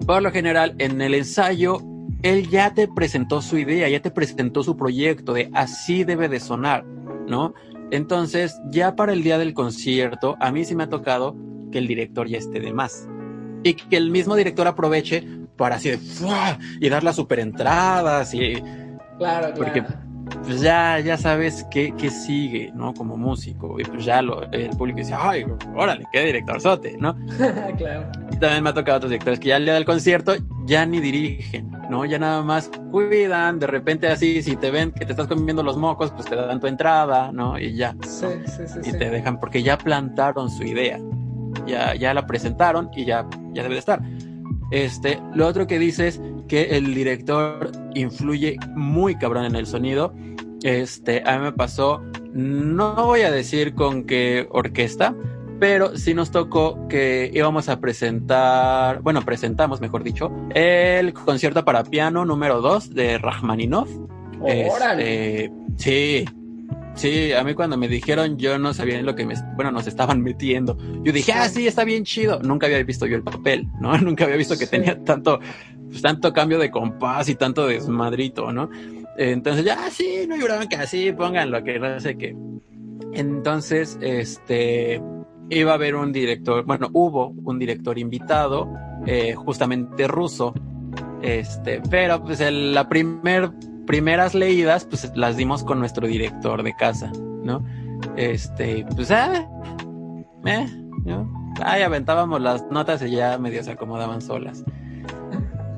por lo general en el ensayo él ya te presentó su idea, ya te presentó su proyecto de así debe de sonar, ¿no? Entonces, ya para el día del concierto, a mí sí me ha tocado que el director ya esté de más. Y que el mismo director aproveche para así de y dar las super entradas y. Claro, Porque pues ya, ya sabes qué, qué sigue, ¿no? Como músico. Y pues ya lo, el público dice, ay, órale, qué director sote, ¿no? claro. Y también me ha tocado otros directores que ya al día del concierto ya ni dirigen, ¿no? Ya nada más cuidan, de repente así, si te ven que te estás comiendo los mocos, pues te dan tu entrada, ¿no? Y ya. Sí, sí, sí. Y te dejan, porque ya plantaron su idea. Ya, ya la presentaron y ya, ya debe de estar. Este, lo otro que dice es que el director influye muy cabrón en el sonido. Este, a mí me pasó, no voy a decir con qué orquesta, pero sí nos tocó que íbamos a presentar, bueno, presentamos, mejor dicho, el concierto para piano número 2 de Rachmaninoff. Este, sí, sí, a mí cuando me dijeron yo no sabía en lo que me, bueno, nos estaban metiendo. Yo dije, ah, sí, está bien chido. Nunca había visto yo el papel, ¿no? Nunca había visto que tenía tanto, pues, tanto cambio de compás y tanto desmadrito, ¿no? Entonces ya, ah, sí, no lloraban que así, pónganlo, que no sé qué. Entonces, este, iba a haber un director, bueno, hubo un director invitado, eh, justamente ruso, este, pero pues el, la primer, primeras leídas, pues las dimos con nuestro director de casa, ¿no? Este, pues, ah, eh, ¿no? Ahí aventábamos las notas y ya medio se acomodaban solas.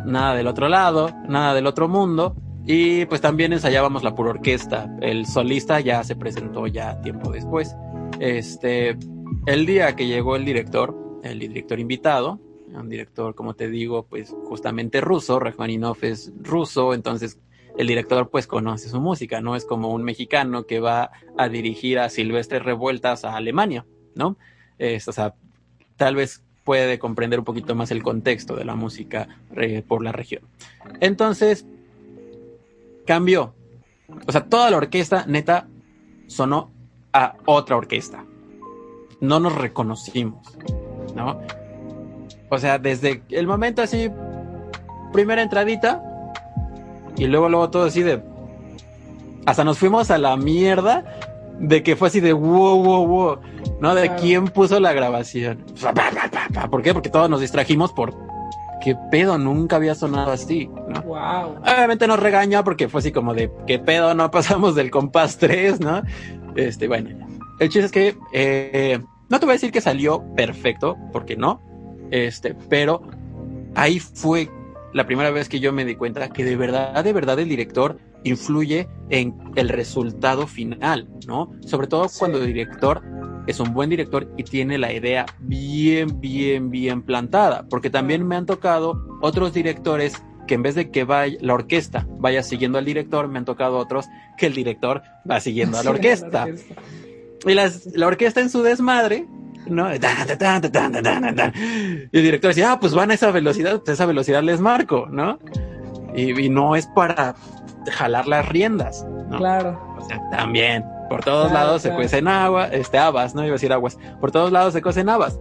Nada del otro lado, nada del otro mundo. Y pues también ensayábamos la pura orquesta. El solista ya se presentó ya tiempo después. Este, el día que llegó el director, el director invitado, un director, como te digo, pues justamente ruso, Rachmaninoff es ruso, entonces el director pues conoce su música, no es como un mexicano que va a dirigir a Silvestre Revueltas a Alemania, ¿no? O sea, tal vez puede comprender un poquito más el contexto de la música eh, por la región. Entonces, cambió. O sea, toda la orquesta neta sonó a otra orquesta no nos reconocimos, ¿no? O sea, desde el momento así, primera entradita, y luego, luego todo así de. Hasta nos fuimos a la mierda de que fue así de wow, wow, wow, ¿no? De quién puso la grabación. ¿Por qué? Porque todos nos distrajimos por qué pedo, nunca había sonado así, ¿no? Wow. Obviamente nos regaña porque fue así como de qué pedo, no pasamos del compás 3, ¿no? Este, bueno, el chiste es que eh, no te voy a decir que salió perfecto, porque no, este, pero ahí fue la primera vez que yo me di cuenta que de verdad, de verdad el director influye en el resultado final, ¿no? Sobre todo cuando el director es un buen director y tiene la idea bien, bien, bien plantada, porque también me han tocado otros directores que en vez de que vaya la orquesta vaya siguiendo al director, me han tocado otros que el director va siguiendo a la orquesta. Y la orquesta en su desmadre, ¿no? Y el director decía, ah, pues van a esa velocidad, pues esa velocidad les marco, ¿no? Y, no es para jalar las riendas, ¿no? Claro. O sea, también, por todos lados se cuecen agua, este, habas, ¿no? Iba a decir aguas, por todos lados se cuecen habas.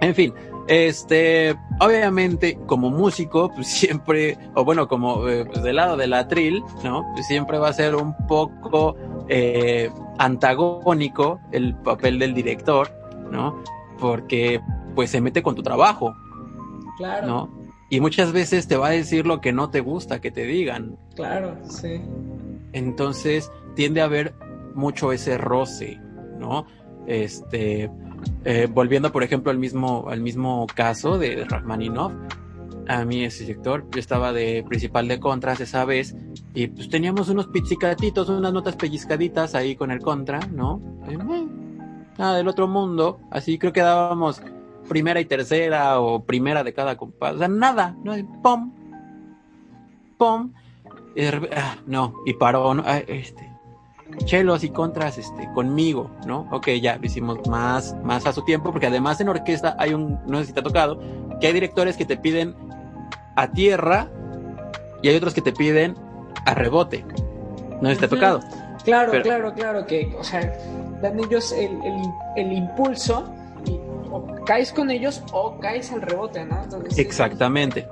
En fin, este, obviamente, como músico, pues siempre, o bueno, como eh, pues del lado del atril, ¿no? Pues siempre va a ser un poco eh, antagónico el papel del director, ¿no? Porque pues se mete con tu trabajo. Claro. ¿No? Y muchas veces te va a decir lo que no te gusta que te digan. Claro, sí. Entonces tiende a haber mucho ese roce, ¿no? Este, eh, volviendo por ejemplo al mismo, al mismo caso de Rachmaninoff, a mí ese sector, yo estaba de principal de contras esa vez y pues teníamos unos pizzicatitos, unas notas pellizcaditas ahí con el contra, ¿no? Eh, nada del otro mundo, así creo que dábamos primera y tercera o primera de cada compás, o sea, nada, no, pom, pom, y ah, no, y paró, ¿no? Ah, este, chelos y contras este, conmigo, ¿no? Ok, ya lo hicimos más, más a su tiempo, porque además en orquesta hay un, no sé si te ha tocado, que hay directores que te piden a tierra y hay otros que te piden a rebote. No si te ha tocado. Claro, claro, claro, que, o sea, dan ellos el, el, impulso y o caes con ellos o caes al rebote, ¿no? Exactamente.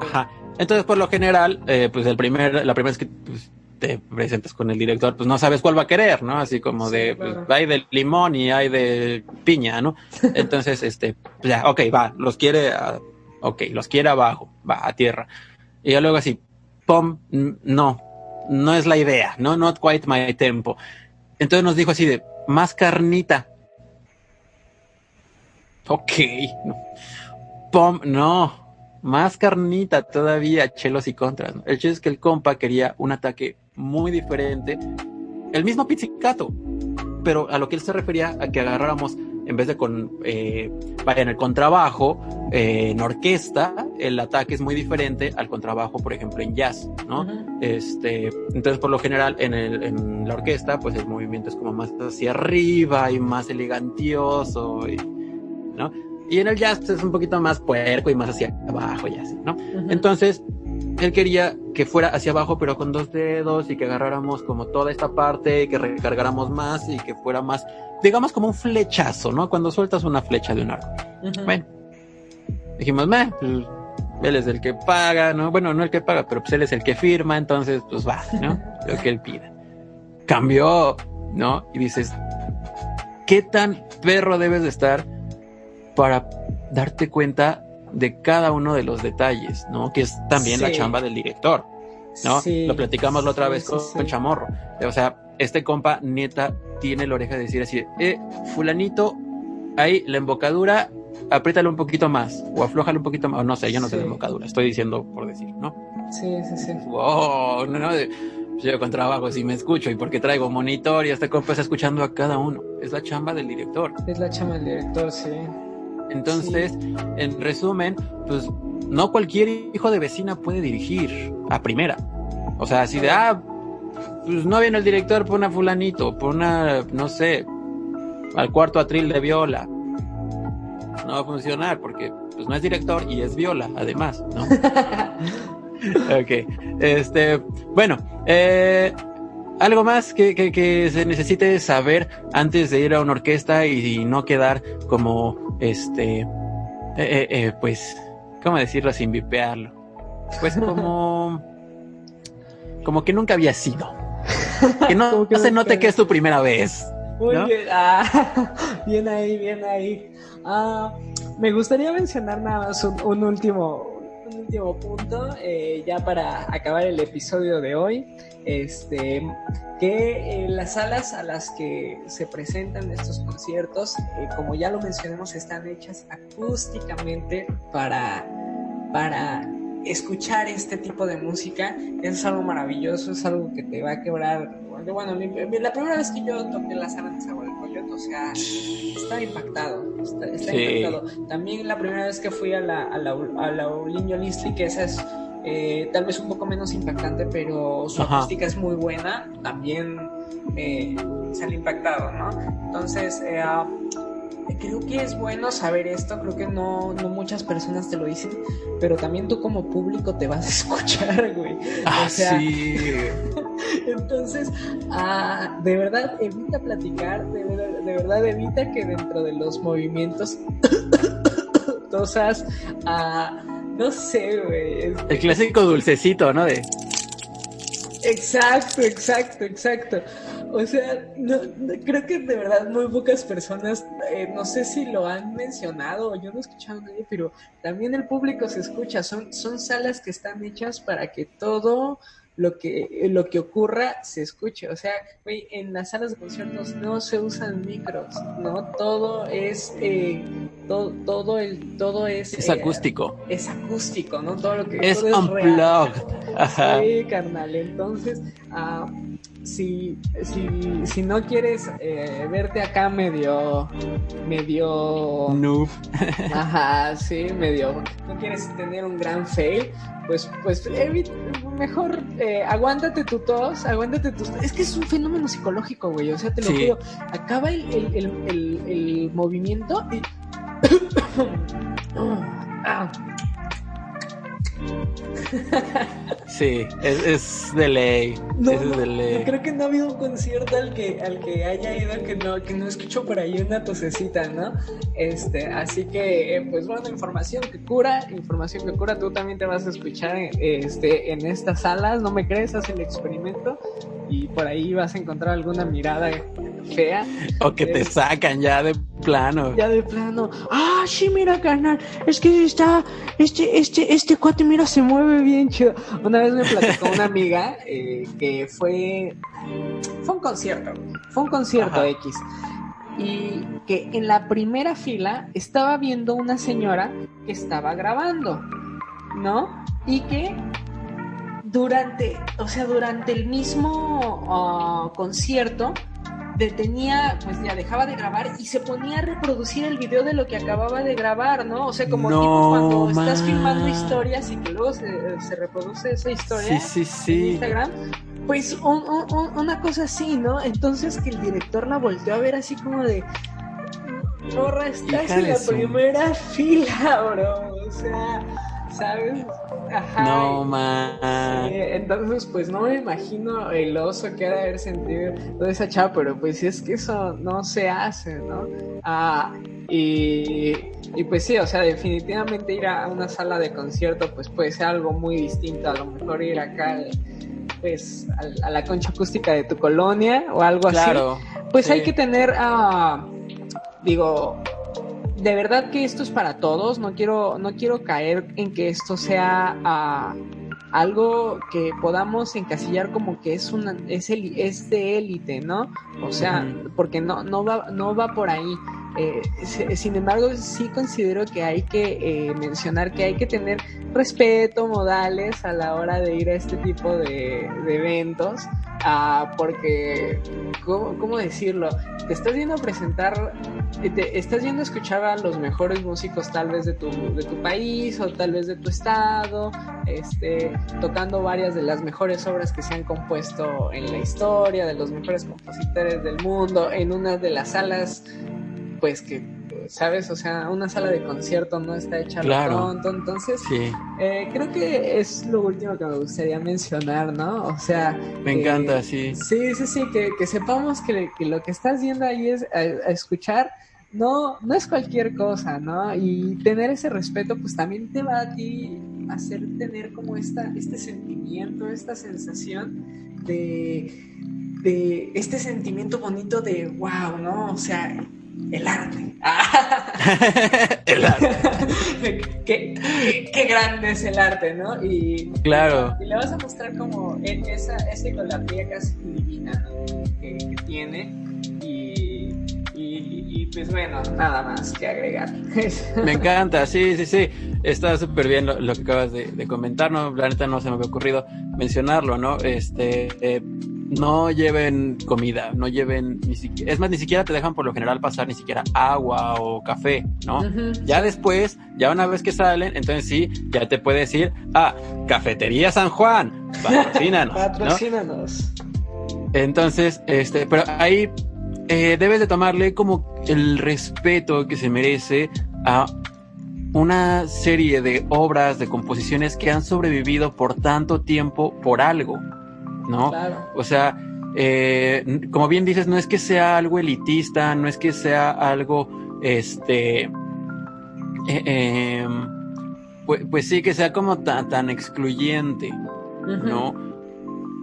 Ajá. Entonces, por lo general, eh, pues el primer, la primera vez que pues, te presentas con el director, pues no sabes cuál va a querer, ¿no? Así como de, pues, hay de limón y hay de piña, ¿no? Entonces, este, pues ya, ok, va, los quiere, ok, los quiere abajo, va a tierra. Y luego así, pom, no, no es la idea, no, not quite my tempo. Entonces nos dijo así de, más carnita. Ok. Pom, no, más carnita todavía, chelos y contras. El hecho es que el compa quería un ataque muy diferente. El mismo pizzicato, pero a lo que él se refería a que agarráramos en vez de con, eh, vaya, en el contrabajo, eh, en orquesta, el ataque es muy diferente al contrabajo, por ejemplo, en jazz, ¿no? Este, entonces, por lo general, en, el, en la orquesta, pues el movimiento es como más hacia arriba y más elegantioso, y, ¿no? Y en el jazz es un poquito más puerco y más hacia abajo y así, ¿no? Entonces, él quería que fuera hacia abajo, pero con dos dedos y que agarráramos como toda esta parte, que recargáramos más y que fuera más, digamos como un flechazo, ¿no? Cuando sueltas una flecha de un arco. Bueno, dijimos, meh, pues, él es el que paga, ¿no? Bueno, no el que paga, pero pues él es el que firma, entonces pues va, ¿no? Lo que él pida. Cambió, ¿no? Y dices, ¿qué tan perro debes de estar para darte cuenta de cada uno de los detalles, ¿no? Que es también la chamba del director, ¿no? Lo platicamos la otra vez con, Chamorro. O sea, este compa neta tiene la oreja de decir así, eh, fulanito, ahí la embocadura, apriétale un poquito más, o aflójale un poquito más, o no sé, yo no sé de embocadura, estoy diciendo por decir, ¿no? Sí, sí, sí. Wow, no, no, yo con trabajo si me escucho y porque traigo monitor y este compa está escuchando a cada uno. Es la chamba del director. Es la chamba del director, sí. Entonces, en resumen, pues no cualquier hijo de vecina puede dirigir a primera. O sea, así de, ah, pues no viene el director, por una fulanito, por una, no sé, al cuarto atril de viola. No va a funcionar porque pues no es director y es viola, además, ¿no? ok, este, bueno, eh, algo más que, que, se necesite saber antes de ir a una orquesta y, no quedar como este, eh, eh, eh, pues, ¿cómo decirlo sin vipearlo? Pues como, como que nunca había sido. Que no, se note que es tu primera vez. Muy bien, ah, bien ahí, bien ahí. Ah, me gustaría mencionar nada más un último, último punto, eh, ya para acabar el episodio de hoy, este, que las salas a las que se presentan estos conciertos, eh, como ya lo mencionamos, están hechas acústicamente para, para escuchar este tipo de música. Es algo maravilloso, es algo que te va a quebrar. Bueno, la primera vez que yo toqué la sala de Sabor o sea, está impactado, está, impactado. También la primera vez que fui a la, a la, a la Listri, que esa es eh, tal vez un poco menos impactante, pero su acústica es muy buena, también eh, sale impactado, ¿no? Entonces, eh, ah, creo que es bueno saber esto, creo que no, no muchas personas te lo dicen, pero también tú como público te vas a escuchar, güey. Ah, sí. entonces, ah, de verdad, evita platicar, de, verdad, evita que dentro de los movimientos tosas, ah, no sé, güey. El clásico dulcecito, ¿no? De... Exacto, exacto, exacto. O sea, no, creo que de verdad muy pocas personas, eh, no sé si lo han mencionado o yo no he escuchado a nadie, pero también el público se escucha. Son, son salas que están hechas para que todo lo que, lo que ocurra se escuche. O sea, güey, en las salas de conciertos no se usan micros, ¿no? Todo es, eh, todo, todo, el, todo es... Es acústico. Es acústico, ¿no? Todo lo que... Es unplugged. Sí, carnal. Entonces, uh, si, si, si no quieres eh, verte acá medio, medio... Noob. Ajá, sí, medio... No quieres tener un gran fail, pues, pues mejor eh, aguántate tu tos, aguántate tus... Es que es un fenómeno psicológico, güey, o sea, te lo digo. Acaba el, el, el, el, movimiento y... ah Sí, es, de ley. No, es de ley. creo que no ha habido un concierto al que, al que haya ido que no, que no escucho por ahí una tosecita, ¿no? Este, así que, eh, pues bueno, información que cura, información que cura, tú también te vas a escuchar este, en estas salas, ¿no me crees? Haz el experimento y por ahí vas a encontrar alguna mirada fea. O que te sacan ya de plano. Ya de plano. Ah, sí, mira, carnal. Es que está, este, este, este cuate, mira, se mueve bien chido. Una vez me platicó una amiga eh, que fue, fue un concierto, fue un concierto X. Y que en la primera fila estaba viendo una señora que estaba grabando, ¿no? Y que durante, o sea, durante el mismo ah, concierto, detenía, pues ya dejaba de grabar y se ponía a reproducir el video de lo que acababa de grabar, ¿no? O sea, como tipo cuando estás filmando historias y que luego se, se reproduce esa historia sí, sí, en Instagram. Pues una cosa así, ¿no? Entonces que el director la volteó a ver así como de, Porra, estás en la primera fila, bro. O sea, ¿sabes? Ajá. No, man. entonces, pues no me imagino el oso que ha de haber sentido toda esa chava, pero pues es que eso no se hace, ¿no? Ah, y, y pues sí, o sea, definitivamente ir a una sala de concierto, pues puede ser algo muy distinto. A lo mejor ir acá pues a, la concha acústica de tu colonia o algo claro, así. Pues hay que tener a digo, de verdad que esto es para todos, no quiero, no quiero caer en que esto sea ah, algo que podamos encasillar como que es una, es, el, es de élite, ¿no? O sea, porque no, no va, no va por ahí. Eh, sin embargo, sí considero que hay que eh, mencionar que hay que tener respeto, modales a la hora de ir a este tipo de, eventos, ah, porque, ¿cómo, decirlo? Te estás yendo a presentar, te estás yendo a escuchar a los mejores músicos tal vez de tu, de tu país o tal vez de tu estado, este, tocando varias de las mejores obras que se han compuesto en la historia, de los mejores compositores del mundo, en una de las salas pues que, ¿sabes? O sea, una sala de concierto no está hecha claro. pronto, entonces eh, creo que es lo último que me gustaría mencionar, ¿no? O sea... Me encanta, sí. Sí, sí, sí, que, que sepamos que, lo que estás viendo ahí es a, escuchar no, no es cualquier cosa, ¿no? Y tener ese respeto, pues también te va a ti hacer tener como esta, este sentimiento, esta sensación de, de este sentimiento bonito de wow, ¿no? O sea, el arte. el arte. qué, grande es el arte, ¿no? Y, claro. Y le vas a mostrar como esa, esa idolatría casi divina que, tiene. Y, y, pues bueno, nada más que agregar. Me encanta, sí, sí, sí. Está súper bien lo, que acabas de, comentar, ¿no? La neta no se me había ocurrido mencionarlo, ¿no? Este. Eh, no lleven comida, no lleven ni siquiera, es más, ni siquiera te dejan por lo general pasar ni siquiera agua o café, ¿no? Ya después, ya una vez que salen, entonces sí, ya te puedes ir a Cafetería San Juan, patrocínanos. patrocínanos. Entonces, este, pero ahí eh, debes de tomarle como el respeto que se merece a una serie de obras, de composiciones que han sobrevivido por tanto tiempo por algo. ¿No? O sea, eh, como bien dices, no es que sea algo elitista, no es que sea algo, este, eh, pues, pues, sí que sea como tan, tan excluyente, ¿no?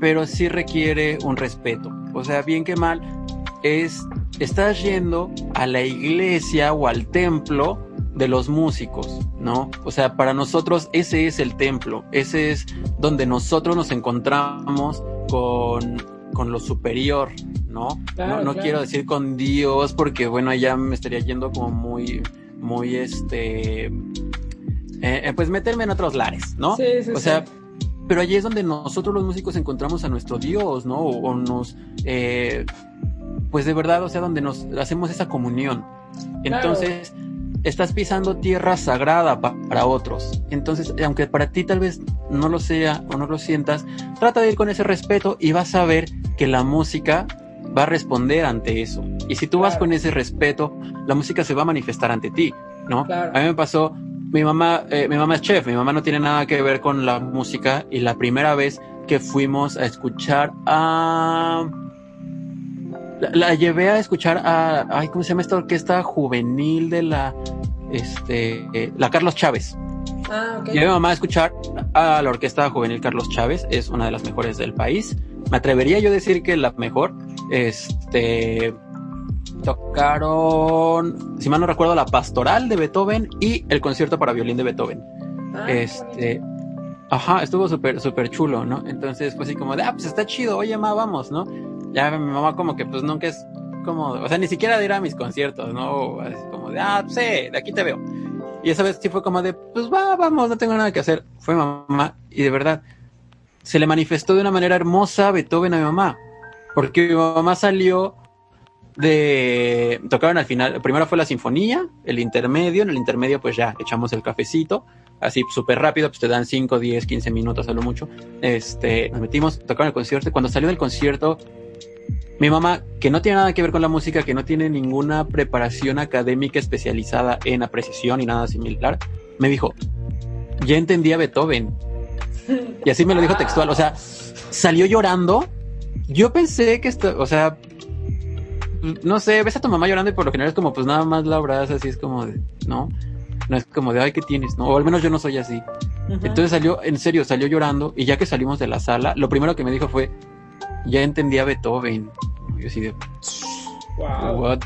Pero sí requiere un respeto. O sea, bien que mal, es, estás yendo a la iglesia o al templo de los músicos, ¿no? O sea, para nosotros ese es el templo, ese es donde nosotros nos encontramos con, con lo superior, ¿no? no, quiero decir con Dios porque, bueno, ya me estaría yendo como muy, muy, este, eh, eh, pues meterme en otros lares, ¿no? Sí, sí, o sea, pero allí es donde nosotros los músicos encontramos a nuestro Dios, ¿no? O, nos, eh, pues de verdad, o sea, donde nos hacemos esa comunión. Entonces, estás pisando tierra sagrada para otros. Entonces, aunque para ti tal vez no lo sea o no lo sientas, trata de ir con ese respeto y vas a ver que la música va a responder ante eso. Y si tú vas con ese respeto, la música se va a manifestar ante ti, ¿no? A mí me pasó, mi mamá, eh, mi mamá es chef, mi mamá no tiene nada que ver con la música y la primera vez que fuimos a escuchar a la, llevé a escuchar a, ay, ¿cómo se llama esta orquesta juvenil de la, este, eh, la Carlos Chávez? Ah, Llevé a mi mamá a escuchar a la orquesta juvenil Carlos Chávez, es una de las mejores del país. Me atrevería yo a decir que la mejor, este, tocaron, si mal no recuerdo, la pastoral de Beethoven y el concierto para violín de Beethoven. Ah, este, ajá, estuvo súper, súper chulo, ¿no? Entonces fue así como de, ah, pues está chido, oye, ma, vamos, ¿no? ya mi mamá como que pues nunca es como, o sea, ni siquiera de ir a mis conciertos, ¿no? Así como de, ah, sí, de aquí te veo. Y esa vez sí fue como de, pues va, vamos, no tengo nada que hacer. Fue mamá y de verdad se le manifestó de una manera hermosa Beethoven a mi mamá. Porque mi mamá salió de, tocaron al final, primero fue la sinfonía, el intermedio, en el intermedio pues ya echamos el cafecito, así súper rápido, pues te dan 5, 10, 15 minutos a lo mucho. Este, nos metimos, tocaron el concierto, cuando salió del concierto, mi mamá, que no tiene nada que ver con la música, que no tiene ninguna preparación académica especializada en apreciación y nada similar, me dijo, ya entendía Beethoven. Y así me lo dijo textual, o sea, salió llorando. Yo pensé que esto, o sea, no sé, ves a tu mamá llorando y por lo general es como, pues nada más la abrazas así es como de, ¿no? No es como de, ay, ¿qué tienes? ¿no? O al menos yo no soy así. Entonces salió, en serio, salió llorando y ya que salimos de la sala, lo primero que me dijo fue, ya entendía Beethoven. Y yo así de, wow. What?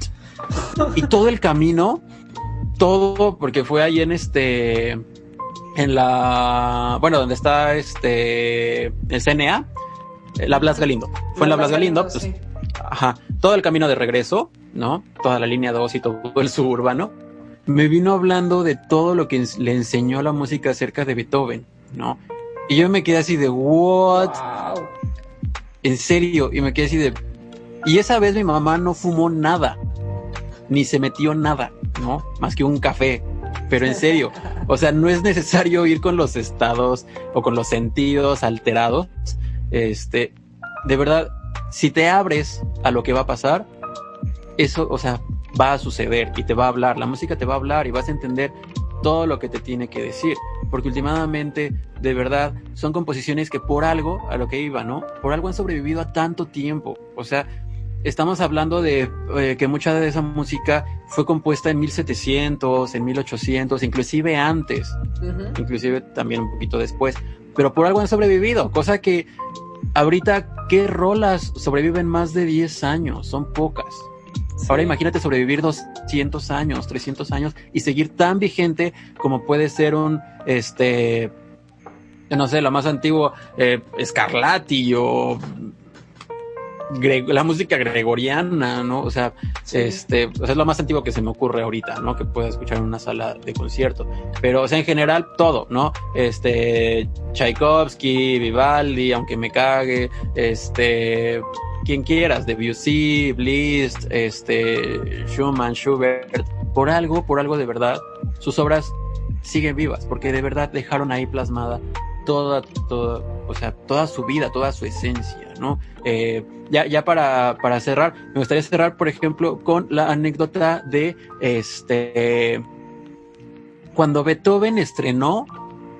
y todo el camino, todo, porque fue ahí en este, en la, bueno, donde está este, el CNA, la Blas Galindo. Fue en la Blas Galindo, pues, ajá, todo el camino de regreso, ¿no? Toda la línea 2 y todo el suburbano, me vino hablando de todo lo que le enseñó la música acerca de Beethoven, ¿no? Y yo me quedé así de, ¿what? En serio, y me quedé así de... Y esa vez mi mamá no fumó nada, ni se metió nada, ¿no? Más que un café. Pero en serio, o sea, no es necesario ir con los estados o con los sentidos alterados. Este, de verdad, si te abres a lo que va a pasar, eso, o sea, va a suceder y te va a hablar. La música te va a hablar y vas a entender todo lo que te tiene que decir. Porque últimamente, de verdad, son composiciones que por algo, a lo que iba, ¿no? Por algo han sobrevivido a tanto tiempo. O sea, estamos hablando de eh, que mucha de esa música fue compuesta en 1700, en 1800, inclusive antes, inclusive también un poquito después. Pero por algo han sobrevivido, cosa que ahorita, ¿qué rolas sobreviven más de 10 años? Son pocas. Ahora imagínate sobrevivir 200 años, 300 años y seguir tan vigente como puede ser un, este, no sé, lo más antiguo, eh, Scarlatti o la música gregoriana, ¿no? O sea, este, o sea, es lo más antiguo que se me ocurre ahorita, ¿no? Que pueda escuchar en una sala de concierto. Pero, o sea, en general, todo, ¿no? Este, Tchaikovsky, Vivaldi, aunque me cague, este, quien quieras, Debussy, Liszt, este, Schumann, Schubert, por algo, por algo de verdad, sus obras siguen vivas, porque de verdad dejaron ahí plasmada toda, toda, o sea, toda su vida, toda su esencia, ¿no? Eh, ya, ya para, para cerrar, me gustaría cerrar, por ejemplo, con la anécdota de este cuando Beethoven estrenó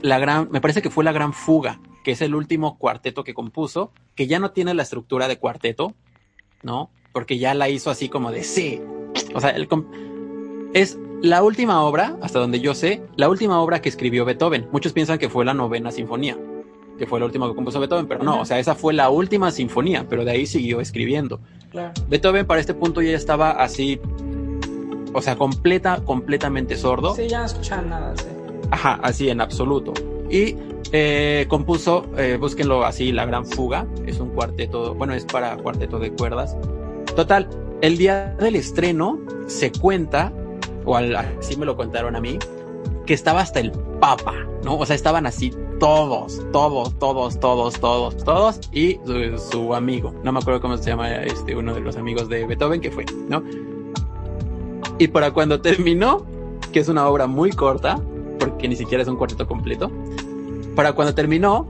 la gran, me parece que fue la gran fuga, que es el último cuarteto que compuso, que ya no tiene la estructura de cuarteto, ¿no? Porque ya la hizo así como de sí. O sea, el, es la última obra, hasta donde yo sé, la última obra que escribió Beethoven. Muchos piensan que fue la novena sinfonía, que fue la última que compuso Beethoven, pero no, o sea, esa fue la última sinfonía, pero de ahí siguió escribiendo. Beethoven para este punto ya estaba así, o sea, completa, completamente sordo. Sí, ya no escuchaba nada, sí. Ajá, así en absoluto. Y eh, compuso, eh, búsquenlo así, La Gran Fuga, es un cuarteto, bueno, es para cuarteto de cuerdas. Total, el día del estreno se cuenta o así me lo contaron a mí, que estaba hasta el Papa, ¿no? O sea, estaban así todos, todos, todos, todos, todos, todos y su, amigo. No me acuerdo cómo se llama este, uno de los amigos de Beethoven que fue, ¿no? Y para cuando terminó, que es una obra muy corta, porque ni siquiera es un cuarteto completo, para cuando terminó,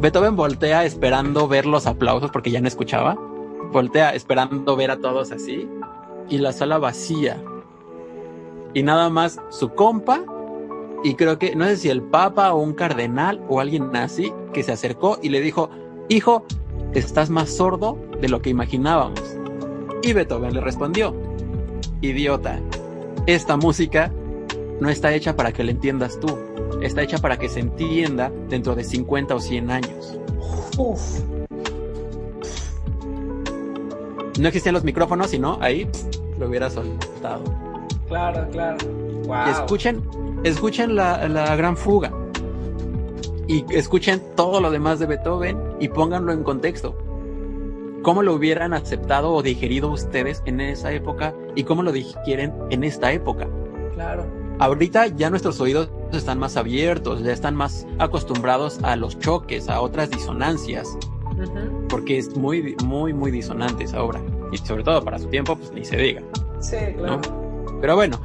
Beethoven voltea esperando ver los aplausos porque ya no escuchaba, voltea esperando ver a todos así y la sala vacía. Y nada más su compa y creo que no sé si el papa o un cardenal o alguien así que se acercó y le dijo, hijo, estás más sordo de lo que imaginábamos. Y Beethoven le respondió, idiota, esta música no está hecha para que la entiendas tú, está hecha para que se entienda dentro de 50 o 100 años. No existían los micrófonos, sino ahí lo hubiera soltado. Claro, claro. escuchen, escuchen la, la gran fuga. Y escuchen todo lo demás de Beethoven y pónganlo en contexto. ¿Cómo lo hubieran aceptado o digerido ustedes en esa época y cómo lo digieren en esta época? Claro. Ahorita ya nuestros oídos están más abiertos, ya están más acostumbrados a los choques, a otras disonancias, porque es muy, muy, muy disonante esa obra. y sobre todo para su tiempo, pues ni se diga. Sí, claro. Pero bueno,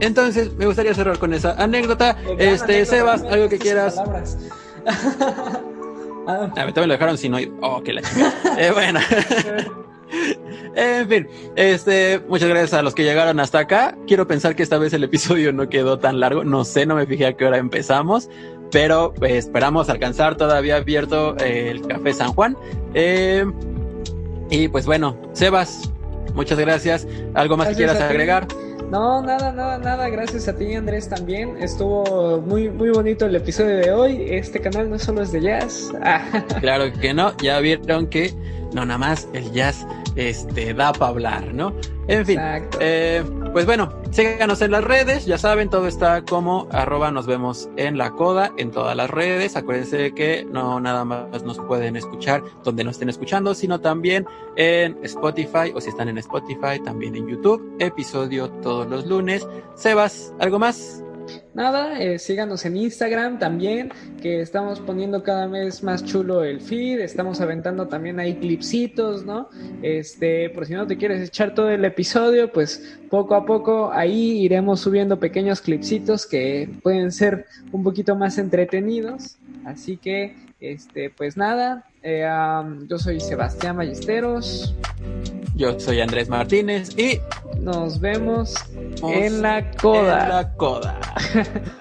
entonces me gustaría cerrar con esa anécdota. este, Sebas, algo que quieras. ah, a mí también lo dejaron sin oír. Oh, qué la chica. eh, bueno. En fin, este, muchas gracias a los que llegaron hasta acá. Quiero pensar que esta vez el episodio no quedó tan largo. No sé, no me fijé a qué hora empezamos, pero pues, esperamos alcanzar todavía abierto eh, el Café San Juan. Eh, y pues bueno, Sebas, muchas gracias. ¿Algo más que quieras agregar? No, nada, nada, nada. Gracias a ti, Andrés, también. Estuvo muy, muy bonito el episodio de hoy. Este canal no solo es de jazz. claro que no. Ya vieron que no nada más el jazz este, da para hablar, ¿no? En fin, eh, pues bueno, síganos en las redes, ya saben, todo está como arroba nos vemos en la coda, en todas las redes, acuérdense que no nada más nos pueden escuchar donde nos estén escuchando, sino también en Spotify, o si están en Spotify, también en YouTube, episodio todos los lunes. Sebas, ¿algo más? Nada, eh, síganos en Instagram también, que estamos poniendo cada vez más chulo el feed, estamos aventando también ahí clipsitos, ¿no? Este, por si no te quieres echar todo el episodio, pues poco a poco ahí iremos subiendo pequeños clipsitos que pueden ser un poquito más entretenidos. Así que, este, pues nada, eh, yo soy Sebastián Ballesteros. Yo soy Andrés Martínez y nos vemos en la coda. En la coda.